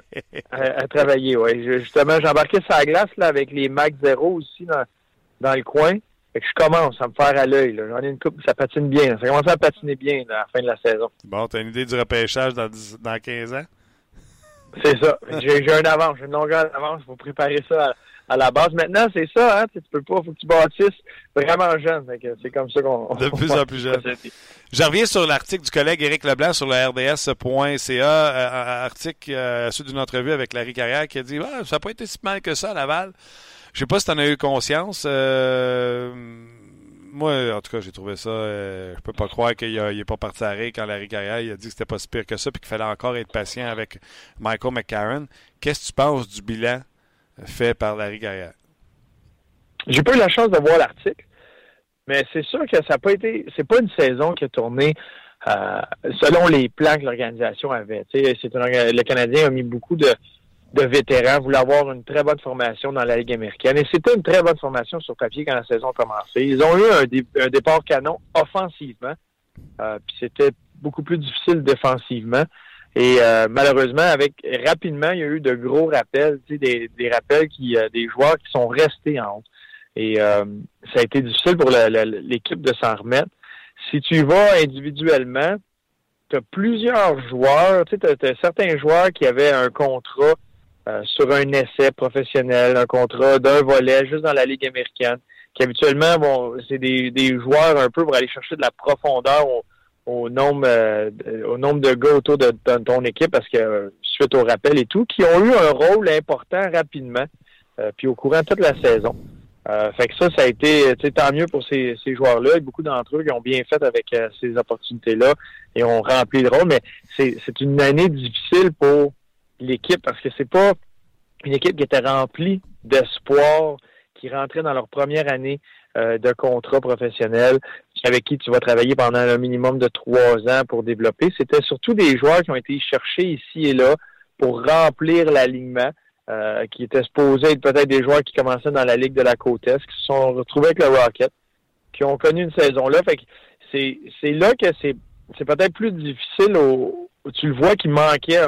à, travailler, oui. Justement, j'ai embarqué sur la glace là, avec les Mac Zero aussi dans, dans le coin. Fait que je commence à me faire à l'œil. J'en ai une coupe, ça patine bien. Ça commence à patiner bien à la fin de la saison. Bon, tu as une idée du repêchage dans, dans 15 ans? C'est ça. J'ai un avance, j'ai une longueur d'avance pour préparer ça à, la base. Maintenant, c'est ça, hein, tu peux pas, faut que tu bâtisses vraiment jeune. C'est comme ça qu'on. De plus en plus jeune. Je reviens sur l'article du collègue Éric Leblanc sur le RDS.ca, euh, article euh, suite d'une entrevue avec Larry Carrière qui a dit ah, ça n'a pas été si mal que ça à Laval. Je sais pas si tu en as eu conscience. Euh, moi, en tout cas, j'ai trouvé ça. Euh, je peux pas croire qu'il n'est pas parti à quand Larry Carrière il a dit que c'était pas si pire que ça puis qu'il fallait encore être patient avec Michael McCarron. Qu'est-ce que tu penses du bilan fait par Larry Gaillard. J'ai pas eu la chance de voir l'article, mais c'est sûr que ça n'a pas été. C'est pas une saison qui a tourné euh, selon les plans que l'organisation avait. C'est le Canadien a mis beaucoup de, de vétérans, voulait avoir une très bonne formation dans la Ligue américaine. Et c'était une très bonne formation sur papier quand la saison a commencé. Ils ont eu un, départ canon offensivement. Euh, puis c'était beaucoup plus difficile défensivement. Et euh, malheureusement, avec rapidement, il y a eu de gros rappels, sais, des, rappels qui, euh, des joueurs qui sont restés en haut. Et euh, ça a été difficile pour l'équipe de s'en remettre. Si tu vas individuellement, tu as plusieurs joueurs, tu sais, as, certains joueurs qui avaient un contrat sur un essai professionnel, un contrat d'un volet juste dans la Ligue américaine, qui habituellement, bon, c'est des, des joueurs un peu pour aller chercher de la profondeur nombre euh, au nombre de gars autour de, ton équipe parce que suite au rappel et tout, qui ont eu un rôle important rapidement, euh, puis au courant de toute la saison. Euh, fait que ça, ça a été tant mieux pour ces, ces joueurs-là. Beaucoup d'entre eux qui ont bien fait avec euh, ces opportunités-là et ont rempli le rôle. Mais c'est une année difficile pour l'équipe parce que c'est pas une équipe qui était remplie d'espoir, qui rentrait dans leur première année euh, de contrat professionnel, avec qui tu vas travailler pendant un minimum de trois ans pour développer. C'était surtout des joueurs qui ont été cherchés ici et là pour remplir l'alignement. Euh, qui étaient supposés être peut-être des joueurs qui commençaient dans la Ligue de la Côte Est, qui se sont retrouvés avec le Rocket, qui ont connu une saison là. Fait que c'est, là que c'est, peut-être plus difficile au, tu le vois qu'il manquait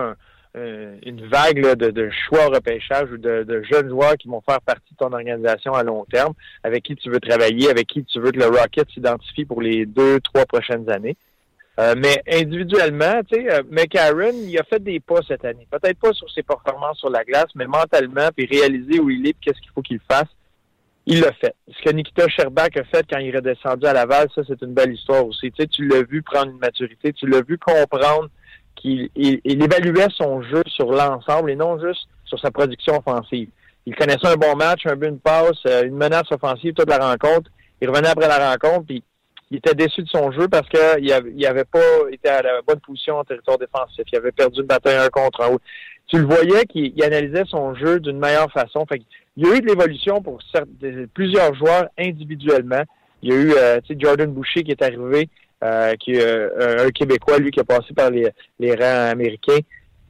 une vague de, choix repêchage ou de, jeunes joueurs qui vont faire partie de ton organisation à long terme, avec qui tu veux travailler, avec qui tu veux que le Rocket s'identifie pour les deux, trois prochaines années. Euh, mais individuellement, tu sais, euh, il a fait des pas cette année. Peut-être pas sur ses performances sur la glace, mais mentalement, puis réaliser où il est, puis qu'est-ce qu'il faut qu'il fasse, il l'a fait. Ce que Nikita Sherbak a fait quand il est redescendu à Laval, ça, c'est une belle histoire aussi. Tu sais, tu l'as vu prendre une maturité, tu l'as vu comprendre il, évaluait son jeu sur l'ensemble et non juste sur sa production offensive. Il connaissait un bon match, un but, une passe, euh, une menace offensive toute la rencontre. Il revenait après la rencontre, puis il était déçu de son jeu parce qu'il n'avait avait pas été à la bonne position en territoire défensif. Il avait perdu une bataille un contre un. Tu le voyais qu'il analysait son jeu d'une meilleure façon. Il y a eu de l'évolution pour plusieurs joueurs individuellement. Il y a eu euh, Jordan Boucher qui est arrivé, euh, qui est euh, un Québécois, lui, qui a passé par les, les rangs américains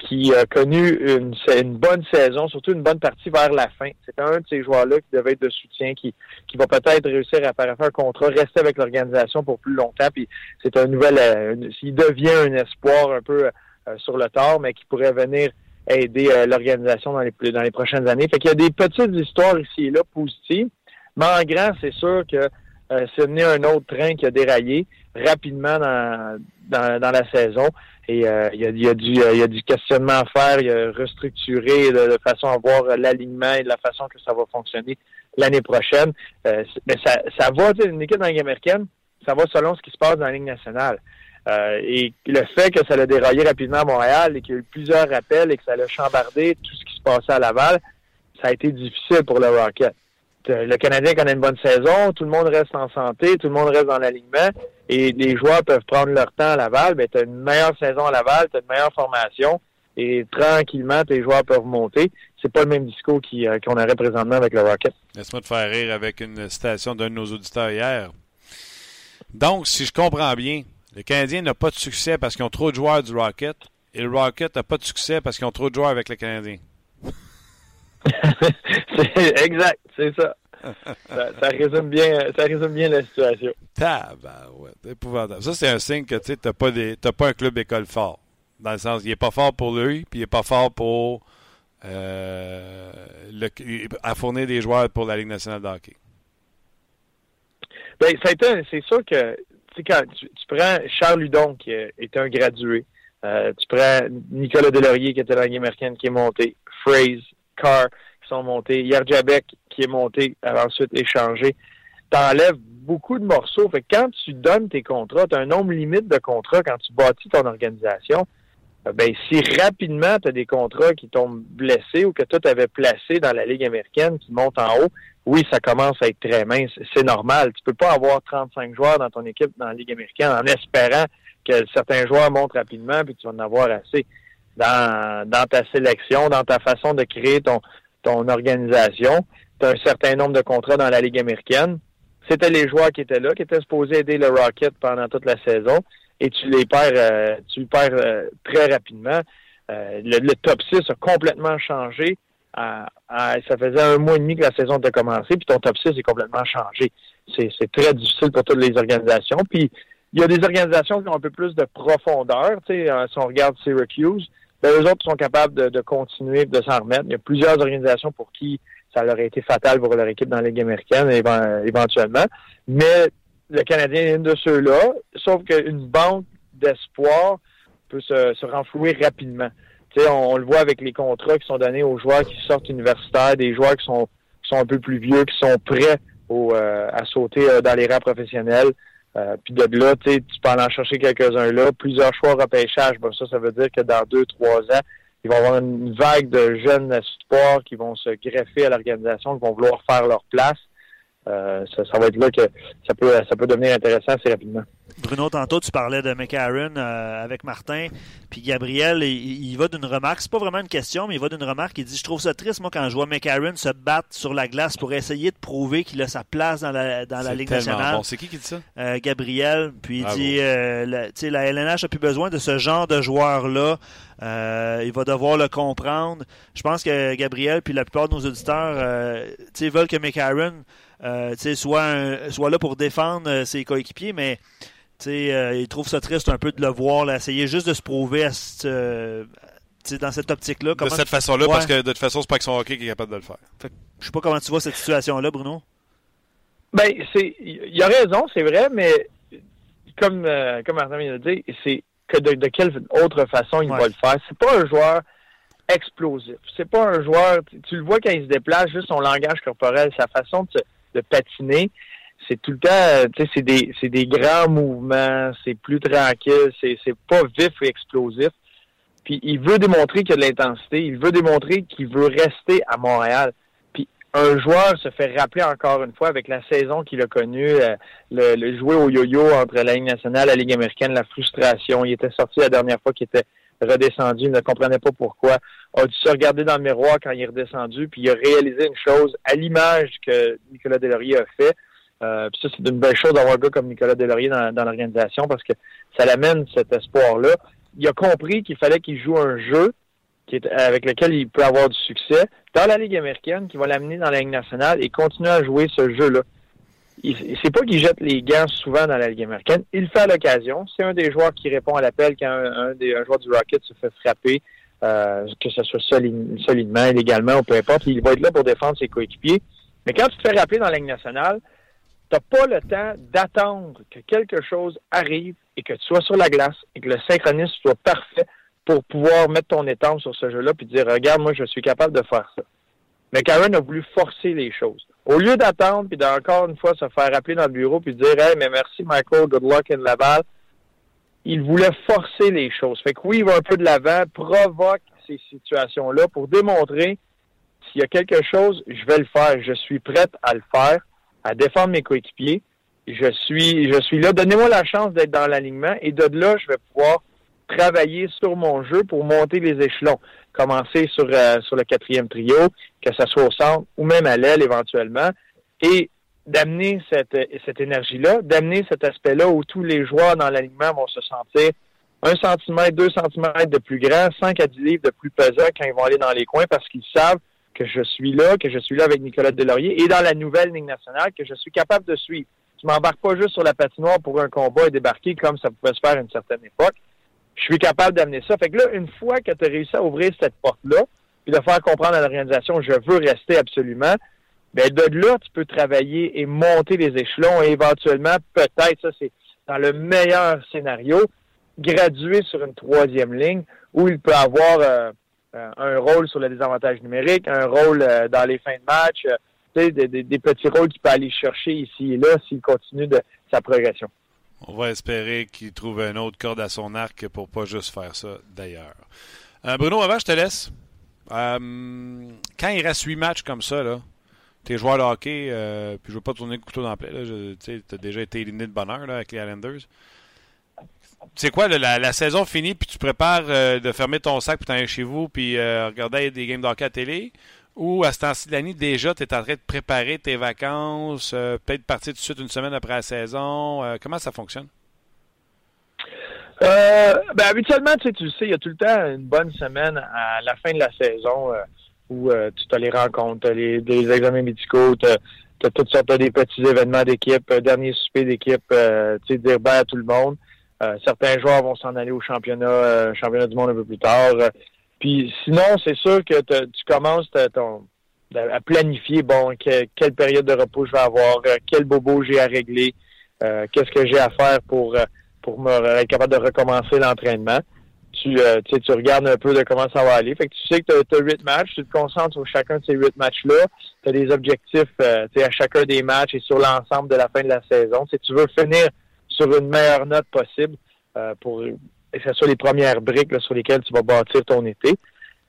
qui a connu une, une, bonne saison, surtout une bonne partie vers la fin. C'est un de ces joueurs-là qui devait être de soutien, qui, qui va peut-être réussir à faire un contrat, rester avec l'organisation pour plus longtemps. Puis c'est un nouvel, euh, il devient un espoir un peu euh, sur le tard, mais qui pourrait venir aider euh, l'organisation dans les, dans les prochaines années. Fait qu'il y a des petites histoires ici et là positives, mais en grand, c'est sûr que c'est venu un autre train qui a déraillé rapidement dans, dans, dans la saison. Et euh, il, y a, y, a du, euh, y a du questionnement à faire, il y a restructurer de, façon à voir l'alignement et de la façon que ça va fonctionner l'année prochaine. Euh, mais ça, ça va, une équipe dans la Ligue américaine, ça va selon ce qui se passe dans la Ligue nationale. et le fait que ça l'a déraillé rapidement à Montréal et qu'il y a eu plusieurs rappels et que ça l'a chambardé tout ce qui se passait à Laval, ça a été difficile pour le Rocket. Le Canadien connaît une bonne saison, tout le monde reste en santé, tout le monde reste dans l'alignement et les joueurs peuvent prendre leur temps à Laval, mais tu as une meilleure saison à Laval, tu as une meilleure formation et tranquillement, tes joueurs peuvent monter. C'est pas le même discours euh, qu'on aurait présentement avec le Rocket. Laisse-moi te faire rire avec une citation d'un de nos auditeurs hier. Donc, si je comprends bien, le Canadien n'a pas de succès parce qu'ils ont trop de joueurs du Rocket et le Rocket n'a pas de succès parce qu'ils ont trop de joueurs avec le Canadien. <laughs> c'est exact, c'est ça ça, résume bien, ça résume bien la situation. Tabarouette, épouvantable. Ça, c'est un signe que tu n'as pas, pas un club école fort. Dans le sens, il n'est pas fort pour lui, puis il n'est pas fort pour euh, à fournir des joueurs pour la Ligue nationale de hockey. Ben, c'est sûr que quand tu, prends Charles Ludon, qui est un gradué, euh, tu prends Nicolas Delaurier, qui était dans la Ligue américaine, qui est monté, Phrase, Carr, sont montés, Yerjabek, qui est monté, ensuite échangé, t'enlèves beaucoup de morceaux. Fait quand tu donnes tes contrats, tu as un nombre limite de contrats quand tu bâtis ton organisation. Euh, ben, si rapidement tu as des contrats qui tombent blessés ou que toi tu avais placé dans la Ligue américaine qui monte en haut, oui, ça commence à être très mince. C'est normal. Tu peux pas avoir 35 joueurs dans ton équipe dans la Ligue américaine en espérant que certains joueurs montent rapidement puis tu vas en avoir assez dans ta sélection, dans ta façon de créer ton, ton organisation un certain nombre de contrats dans la Ligue américaine. C'était les joueurs qui étaient là, qui étaient supposés aider le Rocket pendant toute la saison, et tu les perds, euh, tu le perds euh, très rapidement. Euh, le, top 6 a complètement changé. ça faisait un mois et demi que la saison a commencé, puis ton top 6 est complètement changé. C'est très difficile pour toutes les organisations. Puis il y a des organisations qui ont un peu plus de profondeur. Tu sais, si on regarde Syracuse, ben, eux autres sont capables de, de continuer de s'en remettre. Il y a plusieurs organisations pour qui ça aurait été fatal pour leur équipe dans la Ligue américaine éventuellement. Mais le Canadien est une de ceux-là, sauf qu'une banque d'espoir peut se, se renflouer rapidement. On, on, le voit avec les contrats qui sont donnés aux joueurs qui sortent universitaires, des joueurs qui sont, sont un peu plus vieux, qui sont prêts au, euh, à sauter euh, dans les rangs professionnels. Euh, puis de là, tu peux en chercher quelques-uns là. Plusieurs choix repêchage, bon, ça, ça veut dire que dans deux, trois ans, il va y avoir une vague de jeunes espoirs qui vont se greffer à l'organisation, qui vont vouloir faire leur place. Ça, ça, va être là que ça peut, ça peut devenir intéressant assez rapidement. Bruno, tantôt, tu parlais de McAaron euh, avec Martin. Puis Gabriel, il, va d'une remarque. C'est pas vraiment une question, mais il va d'une remarque. Il dit Je trouve ça triste, moi, quand je vois McAaron se battre sur la glace pour essayer de prouver qu'il a sa place dans la, dans la Ligue nationale. C'est qui qui dit ça? Euh, Gabriel. Puis il dit euh, la, la LNH n'a plus besoin de ce genre de joueur-là. il va devoir le comprendre. Je pense que Gabriel, puis la plupart de nos auditeurs, veulent que McAaron soit, soit là pour défendre ses coéquipiers, mais euh, il trouve ça triste un peu de le voir, essayer juste de se prouver dans cette optique-là. De cette façon-là, parce que de toute façon, c'est pas que son hockey qui est capable de le faire. je sais pas comment tu vois cette situation-là, Bruno. Ben, c'est, il a raison, c'est vrai, mais comme, euh, comme Martin vient de dire, c'est que de, quelle autre façon il va le faire. C'est pas un joueur explosif. C'est pas un joueur, tu, le vois quand il se déplace, juste son langage corporel, sa façon de, de patiner c'est tout le temps, euh, tu sais, c'est des, c'est des grands mouvements, c'est plus tranquille, c'est, c'est pas vif et explosif. Puis il veut démontrer qu'il y a de l'intensité, il veut démontrer qu'il veut rester à Montréal. Puis un joueur se fait rappeler encore une fois avec la saison qu'il a connue, euh, le, jouer au yo-yo entre la Ligue nationale la Ligue américaine, la frustration. Il était sorti la dernière fois qu'il était redescendu, il ne comprenait pas pourquoi. A dû se regarder dans le miroir quand il est redescendu, puis il a réalisé une chose à l'image que Nicolas Delaurier a fait. Euh, puis ça, c'est une belle chose d'avoir un gars comme Nicolas Delaurier dans, dans l'organisation parce que ça l'amène cet espoir-là. Il a compris qu'il fallait qu'il joue un jeu qui avec lequel il peut avoir du succès dans la Ligue américaine, qui va l'amener dans la Ligue nationale et continuer à jouer ce jeu-là. C'est pas qu'il jette les gants souvent dans la Ligue américaine. Il fait à l'occasion. C'est un des joueurs qui répond à l'appel quand un, des, un joueur du Rocket se fait frapper, euh, que ce soit solidement, illégalement ou peu importe. Il va être là pour défendre ses coéquipiers. Mais quand tu te fais rappeler dans la Ligue nationale, tu pas le temps d'attendre que quelque chose arrive et que tu sois sur la glace et que le synchronisme soit parfait pour pouvoir mettre ton étampe sur ce jeu-là puis dire regarde moi je suis capable de faire ça. Mais Karen a voulu forcer les choses. Au lieu d'attendre puis d'encore une fois se faire appeler dans le bureau puis dire hey mais merci Michael good luck in Laval, il voulait forcer les choses. Fait que oui il va un peu de l'avant, provoque ces situations-là pour démontrer s'il y a quelque chose, je vais le faire, je suis prête à le faire à défendre mes coéquipiers. Je suis, je suis là. Donnez-moi la chance d'être dans l'alignement et de là, je vais pouvoir travailler sur mon jeu pour monter les échelons. Commencer sur, euh, sur le quatrième trio, que ce soit au centre ou même à l'aile éventuellement, et d'amener cette, cette énergie-là, d'amener cet aspect-là où tous les joueurs dans l'alignement vont se sentir un centimètre, deux centimètres de plus grand, cinq à dix livres de plus pesant quand ils vont aller dans les coins parce qu'ils savent que je suis là, que je suis là avec Nicolas Delaurier et dans la nouvelle ligne nationale que je suis capable de suivre. Je m'embarque pas juste sur la patinoire pour un combat et débarquer comme ça pouvait se faire à une certaine époque. Je suis capable d'amener ça. Fait que là, une fois que tu as réussi à ouvrir cette porte-là, puis de faire comprendre à l'organisation, je veux rester absolument, ben de là, tu peux travailler et monter les échelons et éventuellement, peut-être, ça c'est dans le meilleur scénario, graduer sur une troisième ligne où il peut avoir euh, euh, un rôle sur le désavantage numérique, un rôle euh, dans les fins de match, euh, des, des, petits rôles qu'il peut aller chercher ici et là s'il continue de sa progression. On va espérer qu'il trouve un autre corde à son arc pour pas juste faire ça d'ailleurs. Bruno, avant je te laisse. quand il reste huit matchs comme ça, là, tes joueurs de hockey, puis je veux pas tourner le couteau dans la plaie, tu as déjà été éliminé de bonheur là, avec les Islanders c'est quoi, la, saison finie, puis tu prépares euh, de fermer ton sac, puis t'en chez vous, puis euh, regarder des games d'hockey à télé? Ou à ce temps-ci de l'année, déjà, tu es en train de préparer tes vacances, euh, peut-être partir tout de suite une semaine après la saison? comment ça fonctionne? ben, habituellement, tu sais, tu sais, il y a tout le temps une bonne semaine à la fin de la saison où tu as les rencontres, as les, examens médicaux, tu as, toutes sortes de petits événements d'équipe, dernier souper d'équipe, tu sais, dire bye à tout le monde. Euh, certains joueurs vont s'en aller au championnat, euh, championnat du monde un peu plus tard. Puis sinon, c'est sûr que tu commences à planifier, bon, quelle période de repos je vais avoir, euh, quel bobo j'ai à régler, qu'est-ce que j'ai à faire pour pour me être capable de recommencer l'entraînement. Tu, tu regardes un peu de comment ça va aller. Fait que tu sais que tu as huit matchs, tu te concentres sur chacun de ces huit matchs-là. Tu as des objectifs à chacun des matchs et sur l'ensemble de la fin de la saison. Si tu veux finir sur une meilleure note possible euh, pour que ce soit les premières briques sur lesquelles tu vas bâtir ton été.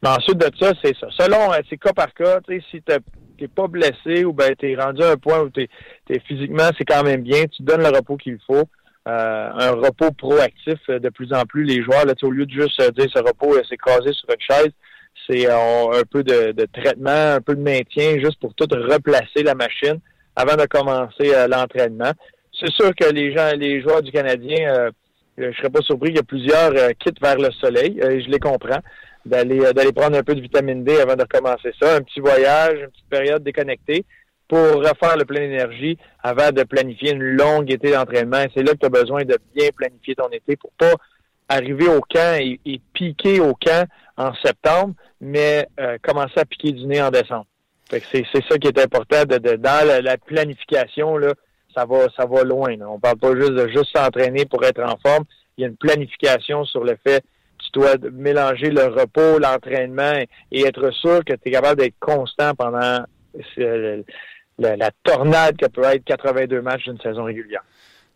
Mais ensuite de ça, c'est ça. Selon, euh, c'est cas par cas, si tu t'es pas blessé ou ben t'es rendu à un point où t'es, es physiquement c'est quand même bien, tu donnes le repos qu'il faut. Euh, un repos proactif euh, de plus en plus les joueurs là, au lieu de juste dire ce repos c'est casé sur une chaise, c'est un peu de, de, traitement, un peu de maintien juste pour tout replacer la machine avant de commencer l'entraînement. C'est sûr que les gens, les joueurs du Canadien, je serais pas surpris qu'il y ait plusieurs quittent vers le soleil, je les comprends d'aller euh, d'aller prendre un peu de vitamine D avant de recommencer ça. Un petit voyage, une petite période déconnectée pour refaire le plein d'énergie avant de planifier une longue été d'entraînement. C'est là que tu as besoin de bien planifier ton été pour pas arriver au camp et, piquer au camp en septembre, mais euh, commencer à piquer du nez en décembre. c'est, ça qui est important de, dans la, planification là, ça va ça va loin. Là. On parle pas juste de juste s'entraîner pour être en forme. Il y a une planification sur le fait tu dois mélanger le repos, l'entraînement et être sûr que tu es capable d'être constant pendant la, tornade que peut être 82 matchs d'une saison régulière.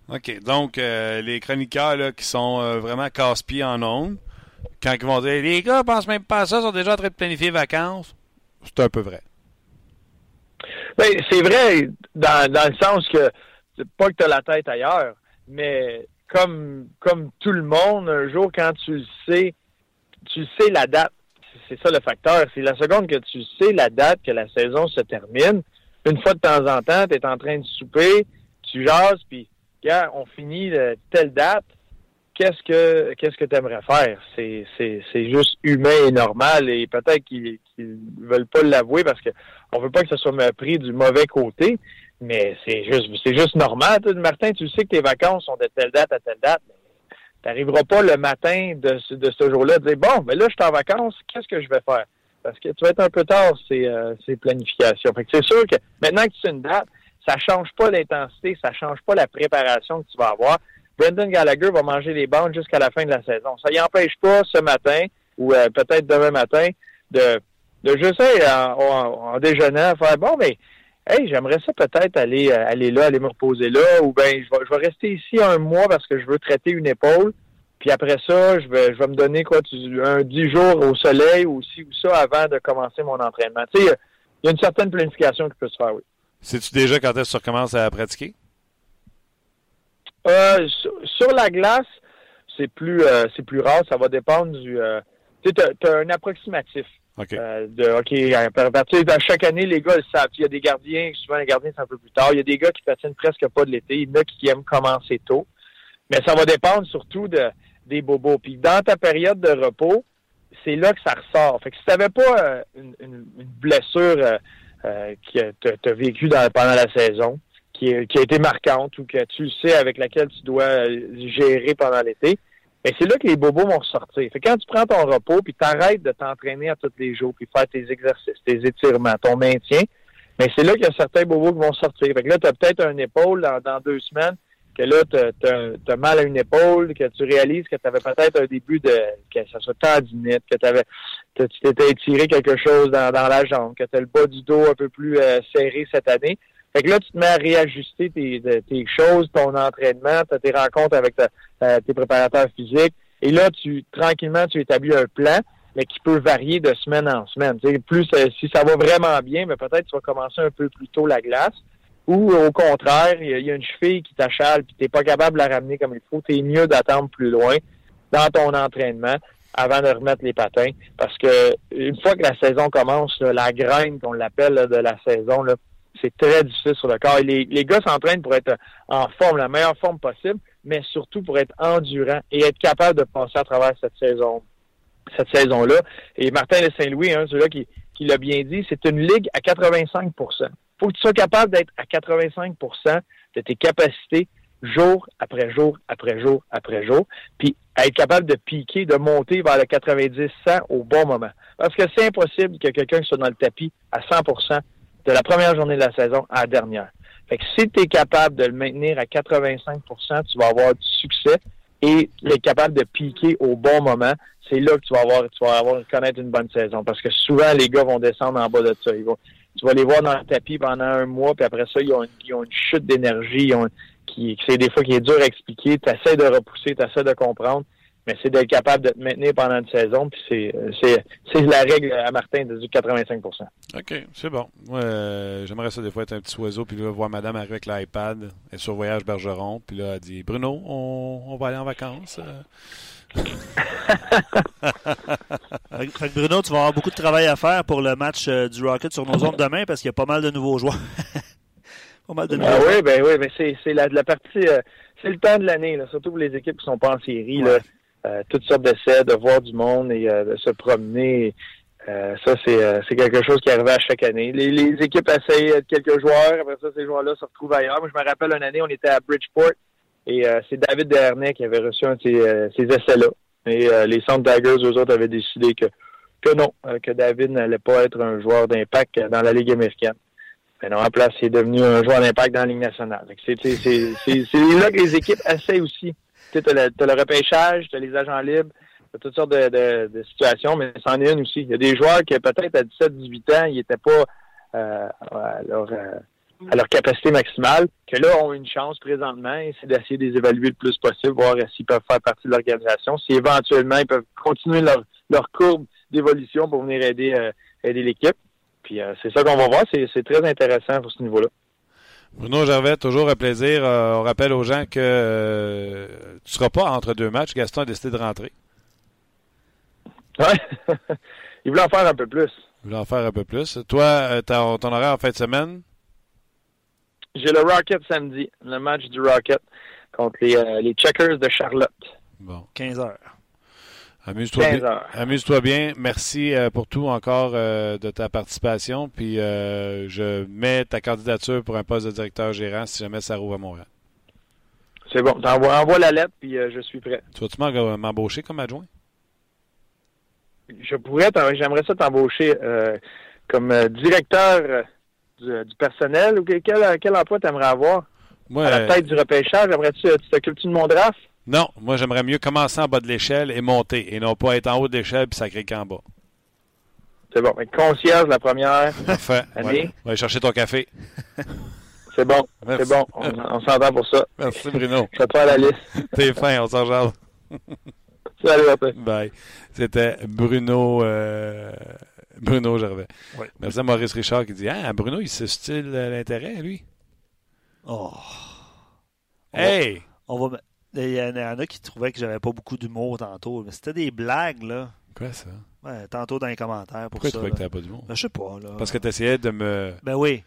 OK. Donc, euh, les chroniqueurs qui sont euh, vraiment casse-pieds en ondes, quand ils vont dire les gars pensent même pas à ça, sont déjà en train de planifier vacances, c'est un peu vrai. Ben, c'est vrai dans, le sens que pas que tu as la tête ailleurs, mais comme, comme tout le monde, un jour, quand tu sais, tu sais la date. C'est ça le facteur. C'est la seconde que tu sais la date que la saison se termine. Une fois de temps en temps, tu es en train de souper, tu jases, puis, on finit telle date. Qu'est-ce que qu'est-ce que tu aimerais faire? C'est, c'est, c'est juste humain et normal et peut-être qu'ils, qu'ils veulent pas l'avouer parce que on veut pas que ça soit pris du mauvais côté. Mais c'est juste, c'est juste normal. Martin, tu sais que tes vacances sont de telle date à telle date. Tu n'arriveras pas le matin de, de ce jour-là de dire Bon, mais là, je suis en vacances, qu'est-ce que je vais faire? Parce que tu vas être un peu tard, ces, euh, ces planifications. Fait que c'est sûr que maintenant que tu sais une date, ça change pas l'intensité, ça change pas la préparation que tu vas avoir. Brendan Gallagher va manger les bandes jusqu'à la fin de la saison. Ça y empêche pas ce matin ou euh, peut-être demain matin de, de juste en, en, en déjeunant faire bon, mais Hey, j'aimerais ça peut-être aller euh, là, aller me reposer là, ou ben je vais, je vais rester ici un mois parce que je veux traiter une épaule. Puis après ça, je vais, je vais me donner quoi, un dix jours au soleil ou ci ou ça avant de commencer mon entraînement. Tu sais, il y a une certaine planification qui peut se faire, oui. Sais-tu déjà quand est-ce que tu recommences à pratiquer? Euh, sur, la glace, c'est plus euh, c'est plus rare. Ça va dépendre du. Euh, tu as un approximatif. De, OK, à partir de chaque année, les gars le savent. Il y a des gardiens, souvent les gardiens, c'est un peu plus tard. Il y a des gars qui patinent presque pas de l'été. Il y en a qui aiment commencer tôt. Mais ça va dépendre surtout de, des bobos. Puis dans ta période de repos, c'est là que ça ressort. Fait que si tu n'avais pas une, une, blessure que tu as vécue pendant la saison, qui, qui a été marquante ou que tu sais avec laquelle tu dois gérer pendant l'été, mais c'est là que les bobos vont ressortir. Fait quand tu prends ton repos, puis t'arrêtes de t'entraîner à tous les jours, puis faire tes exercices, tes étirements, ton maintien, mais c'est là qu'il y a certains bobos qui vont sortir. Fait que là, tu as peut-être un épaule dans, deux semaines, que là, tu as, mal à une épaule, que tu réalises que tu avais peut-être un début de que ça soit tendinite, que, avais, tu t'étais étiré quelque chose dans, la jambe, que tu as le bas du dos un peu plus euh, serré cette année. Fait que là, tu te mets à réajuster tes, tes choses, ton entraînement, tes rencontres avec tes préparateurs physiques. Et là, tu tranquillement, tu établis un plan, mais qui peut varier de semaine en semaine. plus euh, si ça va vraiment bien, mais peut-être tu vas commencer un peu plus tôt la glace. Ou au contraire, il y, a une cheville qui t'achale puis t'es pas capable de la ramener comme il faut. T'es mieux d'attendre plus loin dans ton entraînement avant de remettre les patins. Parce que une fois que la saison commence, la graine qu'on l'appelle de la saison, là, c'est très difficile sur le corps. les, les gars s'entraînent pour être en forme, la meilleure forme possible, mais surtout pour être endurant et être capable de passer à travers cette saison, cette saison-là. Et Martin de Saint-Louis, hein, celui-là qui, l'a bien dit, c'est une ligue à 85% faut que tu sois capable d'être à 85% de tes capacités jour après jour après jour après jour, puis être capable de piquer, de monter vers le 90-100 au bon moment. Parce que c'est impossible que quelqu'un soit dans le tapis à 100 de la première journée de la saison à la dernière. Fait que si tu es capable de le maintenir à 85% tu vas avoir du succès et être capable de piquer au bon moment, c'est là que tu vas avoir tu vas avoir connaître une bonne saison. Parce que souvent, les gars vont descendre en bas de ça. Ils vont, tu vas les voir dans le tapis pendant un mois, puis après ça, ils ont, une chute d'énergie, qui, c'est des fois qui est dur à expliquer. Tu essaies de repousser, tu essaies de comprendre. Mais c'est d'être capable de te maintenir pendant une saison. Puis c'est, c'est, la règle à Martin de du 85% OK, c'est bon. Euh, j'aimerais ça des fois être un petit oiseau, puis là, voir madame arriver avec l'iPad, et sur Voyage Bergeron, puis là, elle dit Bruno, on, va aller en vacances. <laughs> Bruno, tu vas avoir beaucoup de travail à faire pour le match euh, du Rocket sur nos ondes demain parce qu'il y a pas mal de nouveaux joueurs. <laughs> pas mal de nouveaux ah, Oui, ben oui, mais c'est, la, la partie. Euh, c'est le temps de l'année, surtout pour les équipes qui sont pas en série. Là, euh, toutes sortes d'essais, de voir du monde et de se promener. ça, c'est, quelque chose qui arrive à chaque année. Les, équipes essayent quelques joueurs, après ça, ces joueurs-là se retrouvent ailleurs. Moi, je me rappelle une année, on était à Bridgeport et c'est David Dernay qui avait reçu de ces, essais-là. Et les Centre Daggers, eux autres, avaient décidé que que non, euh, que David n'allait pas être un joueur d'impact dans la Ligue américaine. Mais non, en place, il est devenu un joueur d'impact dans la Ligue nationale. C'est là que les équipes essaient aussi. Tu as, le repêchage, tu as les agents libres, tu as toutes sortes de, situations, mais c'en est une aussi. Il y a des joueurs qui, peut-être à 17-18 ans, ils n'étaient pas euh, à, leur, euh, à leur capacité maximale, que là, ont une chance présentement, c'est d'essayer de les évaluer le plus possible, voir s'ils peuvent faire partie de l'organisation, si éventuellement ils peuvent continuer leur, leur courbe d'évolution pour venir aider, euh, aider l'équipe. Puis c'est ça qu'on va voir. C'est très intéressant pour ce niveau-là. Bruno Gervais, toujours un plaisir. Euh, on rappelle aux gens que tu ne seras pas entre deux matchs. Gaston a décidé de rentrer. Oui. <laughs> Il voulait en faire un peu plus. Il voulait en faire un peu plus. Toi, ton, ton horaire en fin de semaine? J'ai le Rocket samedi, le match du Rocket contre les, les Checkers de Charlotte. Bon. 15 heures. Amuse-toi bien. Amuse-toi bien. Merci euh, pour tout encore euh, de ta participation. Puis euh, je mets ta candidature pour un poste de directeur gérant si jamais ça rouvre à Montréal. C'est bon. Envoie la lettre puis je suis prêt. Tu vas-tu m'embaucher comme adjoint? Je pourrais, j'aimerais ça t'embaucher comme directeur du, personnel ou quel, quel emploi tu aimerais avoir? Moi, à la tête du repêchage, j'aimerais-tu tu t'occupes-tu de mon draft? Non, moi j'aimerais mieux commencer en bas de l'échelle et monter, et non pas être en haut de l'échelle puis sacrer qu'en bas. C'est bon. concierge la première <laughs> Parfait. année. Ouais. Va aller chercher ton café. <laughs> C'est bon. C'est bon. On, s'entend pour ça. Merci Bruno. Je pas à la liste. <laughs> T'es fin, on s'en jase. Salut, Bye. C'était Bruno euh, Bruno Gervais. Merci à Maurice Richard qui dit Ah, Bruno, il se style l'intérêt, lui? Oh. Hey! On va, il y, en a qui trouvaient que j'avais pas beaucoup d'humour tantôt. Mais c'était des blagues, là. Quoi, ça? Ouais, tantôt dans les commentaires. Pour Pourquoi ça, tu trouvais que t'avais pas d'humour? Ben, je sais pas, là. Parce que tu essayais de me. Ben oui.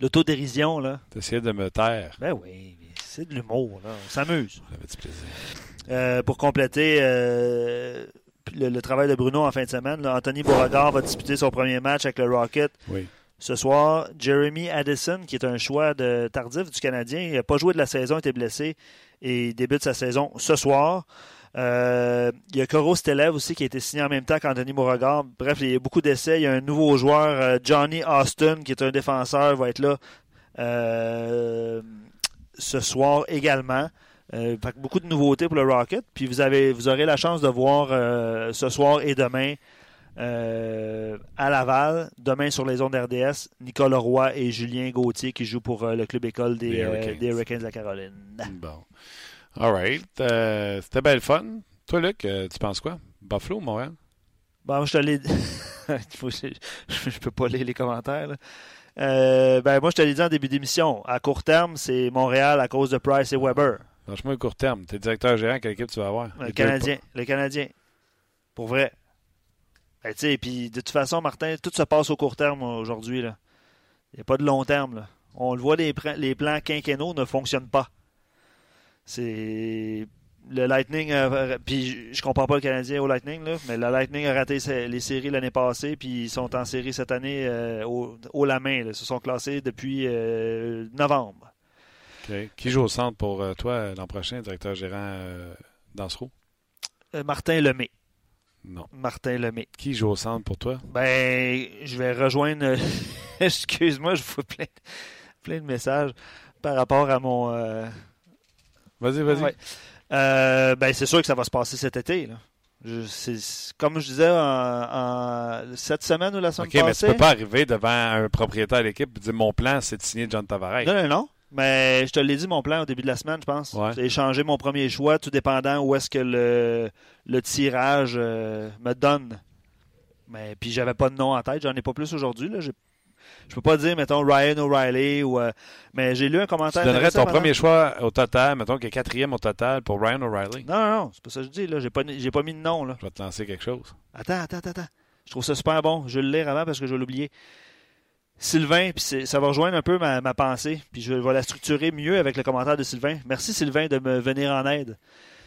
L'autodérision, là. Tu essayais de me taire. Ben oui, c'est de l'humour, là. On s'amuse. J'avais du plaisir. Euh, pour compléter euh, le, travail de Bruno en fin de semaine, Anthony Beauregard va disputer son premier match avec le Rocket. Oui. Ce soir, Jeremy Addison, qui est un choix de tardif du Canadien, il n'a pas joué de la saison, était blessé et il débute sa saison ce soir. Euh, il y a Coro Stelev aussi qui a été signé en même temps qu'Anthony Beauregard. Bref, il y a beaucoup d'essais. Il y a un nouveau joueur, euh, Johnny Austin, qui est un défenseur, va être là euh, ce soir également. beaucoup de nouveautés pour le Rocket. Puis vous aurez la chance de voir ce soir et demain euh, à Laval, demain sur les ondes RDS, Nicolas Roy et Julien Gauthier qui jouent pour euh, le club école des, Hurricanes. de la Caroline. Bon. All right. Euh, c'était belle fun. Toi, Luc, tu penses quoi? Buffalo ou Montréal? Bon, je te l'ai <laughs> je, peux pas lire les commentaires. ben, moi, je te l'ai dit en début d'émission. À court terme, c'est Montréal à cause de Price et Weber. Franchement, à court terme. Tu es directeur gérant, quelle équipe tu vas avoir? Le Canadien. Le Canadien. Pour vrai. Ben, puis de toute façon, Martin, tout se passe au court terme aujourd'hui. Il n'y a pas de long terme. On le voit, les, les plans quinquennaux ne fonctionnent pas. C'est le Lightning, puis je comprends pas le Canadien au Lightning, mais le Lightning a raté les séries l'année passée, puis ils sont en série cette année euh, au, la main. Ils se sont classés depuis euh, novembre. Qui joue au centre pour euh, toi l'an prochain, directeur gérant d'Ansereau? Martin Lemay. Non. Martin Lemay. Qui joue au centre pour toi? Ben, je vais rejoindre. <laughs> Excuse-moi, je vous plein, plein de messages par rapport à mon. Euh, vas-y, vas-y. Euh, ben, c'est sûr que ça va se passer cet été. Là. comme je disais en, cette semaine ou la semaine passée. OK, mais tu peux pas arriver devant un propriétaire d'équipe et dire mon plan, c'est de signer John Tavares. Non, non, non. Mais je te l'ai dit, mon plan au début de la semaine, je pense. Ouais. C'est échanger mon premier choix, tout dépendant où est-ce que le, le tirage euh, me donne. Mais puis j'avais pas de nom en tête, j'en ai pas plus aujourd'hui. Là. J'ai- Je peux pas dire, mettons, Ryan O'Reilly ou. euh, mais j'ai lu un Tu commentaire. donnerais intéressant ton pendant- premier choix au total, mettons est quatrième au total pour Ryan O'Reilly. Non, non, non, c'est pas ça que je dis, là. J'ai pas, j'ai pas mis de nom, là. Je vais te lancer quelque chose. Attends, attends, attends, attends. Je trouve ça super bon. Je vais le lire avant parce que je vais l'oublier. Sylvain, puis ça va rejoindre un peu ma, pensée, puis je vais la structurer mieux avec le commentaire de Sylvain. Merci Sylvain de me venir en aide.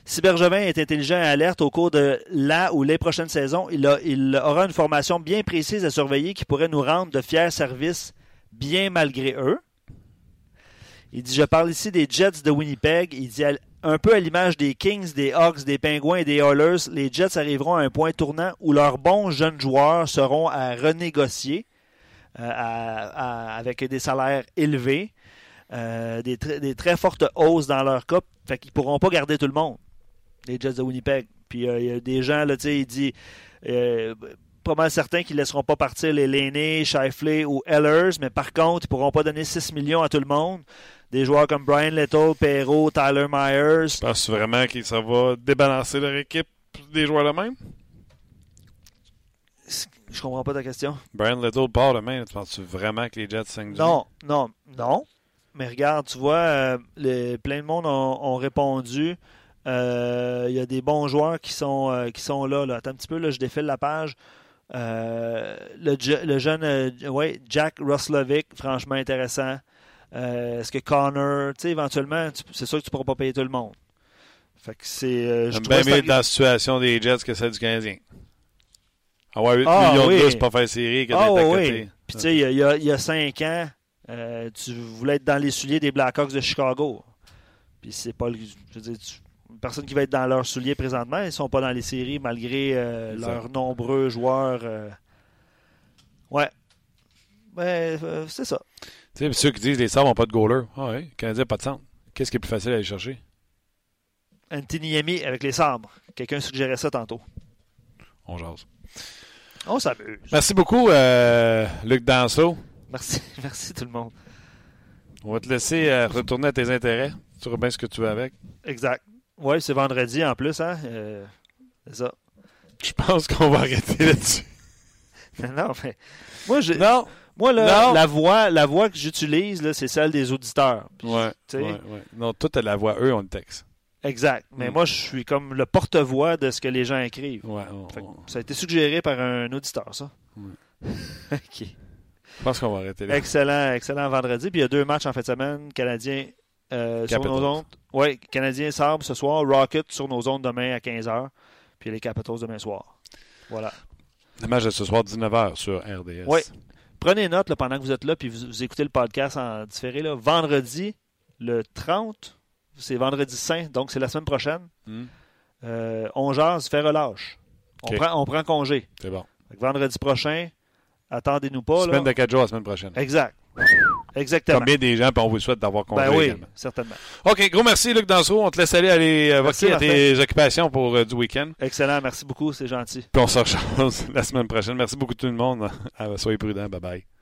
Si Bergevin est intelligent et alerte au cours de la ou les prochaines saisons, il, aura une formation bien précise à surveiller qui pourrait nous rendre de fiers services bien malgré eux. Il dit, je parle ici des Jets de Winnipeg. Il dit, un peu à l'image des Kings, des Hawks, des Penguins et des Oilers, les Jets arriveront à un point tournant où leurs bons jeunes joueurs seront à renégocier à- avec des salaires élevés, euh, des, tr- des très fortes hausses dans leur cas. Fait qu'ils pourront pas garder tout le monde, les Jets de Winnipeg. Puis euh, il y a des gens, là, tu sais, il dit euh, pas mal certains qu'ils ne laisseront pas partir les Laney, Shifley ou Ellers, mais par contre, ils pourront pas donner 6 millions à tout le monde. Des joueurs comme Brian Little, Perrault, Tyler Myers. Penses-tu vraiment que ça va débalancer leur équipe des joueurs de même? Je comprends pas ta question. Brian Little part demain. Tu penses-tu vraiment que les Jets 5 Non, non, non. Mais regarde, tu vois, euh, les- plein de monde ont, ont répondu. Euh, Il y a des bons joueurs qui sont, euh, qui sont là, là. Attends un petit peu, là, je défile la page. Le, le jeune ouais, Jack Roslovic, franchement intéressant. Est-ce que Connor, tu sais, éventuellement, tu- c'est sûr que tu ne pourras pas payer tout le monde. Fait que c'est. bien mieux dans la situation des Jets que celle du Canadien. Avoir 8 Ah, millions oui. de plus pour faire série d'être Ah oui. Puis tu sais, il y a- il y, a, il y a cinq ans, euh, tu voulais être dans les souliers des Blackhawks de Chicago. Puis c'est pas le. Je veux dire, tu- une personne qui va être dans leurs souliers présentement, ils sont pas dans les séries malgré euh, leurs nombreux joueurs. euh. Ouais. Ben, c'est ça. Tu sais, ceux qui disent les Sabres n'ont pas de goaler. Ah oui, le Canadien n'a pas de centre. Qu'est-ce qui est plus facile à aller chercher? Anthony Yemi avec les sabres. Quelqu'un suggérait ça tantôt. On jase. On s'amuse. Merci beaucoup, euh, Luc Danseau. Merci, <laughs> merci tout le monde. On va te laisser euh, retourner à tes intérêts. Tu bien ce que tu veux avec. Exact. Ouais, c'est vendredi en plus, hein. Euh, c'est ça. Je pense qu'on va arrêter là-dessus. <laughs> non, mais. Moi, je, Non! Moi, là, la voix, la voix que j'utilise, c'est celle des auditeurs. Puis, Ouais. Non, toi, t'as la voix. Eux, on le texte. Exact. Mais Mm. moi, je suis comme le porte-voix de ce que les gens écrivent. Ouais, ça a été suggéré par un auditeur, ça. <laughs> OK. je pense qu'on va arrêter là. Excellent, excellent vendredi. Puis il y a deux matchs en fin de semaine. Canadiens euh, sur nos ondes. Oui, Canadiens Sabres ce soir. Rocket sur nos ondes demain à 15h. Puis les Capitals demain soir. Voilà. Le match de ce soir, 19h sur RDS. Ouais. Prenez note là, pendant que vous êtes là, puis vous, vous écoutez le podcast en différé. Là. Vendredi, le 30, c'est vendredi saint, donc c'est la semaine prochaine. Hmm, Euh, on jase, fait relâche. On, prend, on prend congé. C'est bon. Vendredi prochain, attendez-nous pas. Semaine Là. de 4 jours la semaine prochaine. Exact. Exactement. Combien des gens, puis on vous souhaite d'avoir congé Ben oui, également? certainement. OK, gros merci, Luc Danseau. On te laisse aller, aller euh, vaquer à tes occupations pour euh, du week-end. Excellent, merci beaucoup, c'est gentil. Puis on se rechange <laughs> la semaine prochaine. Merci beaucoup tout le monde. <laughs> Ah, soyez prudents. Bye-bye.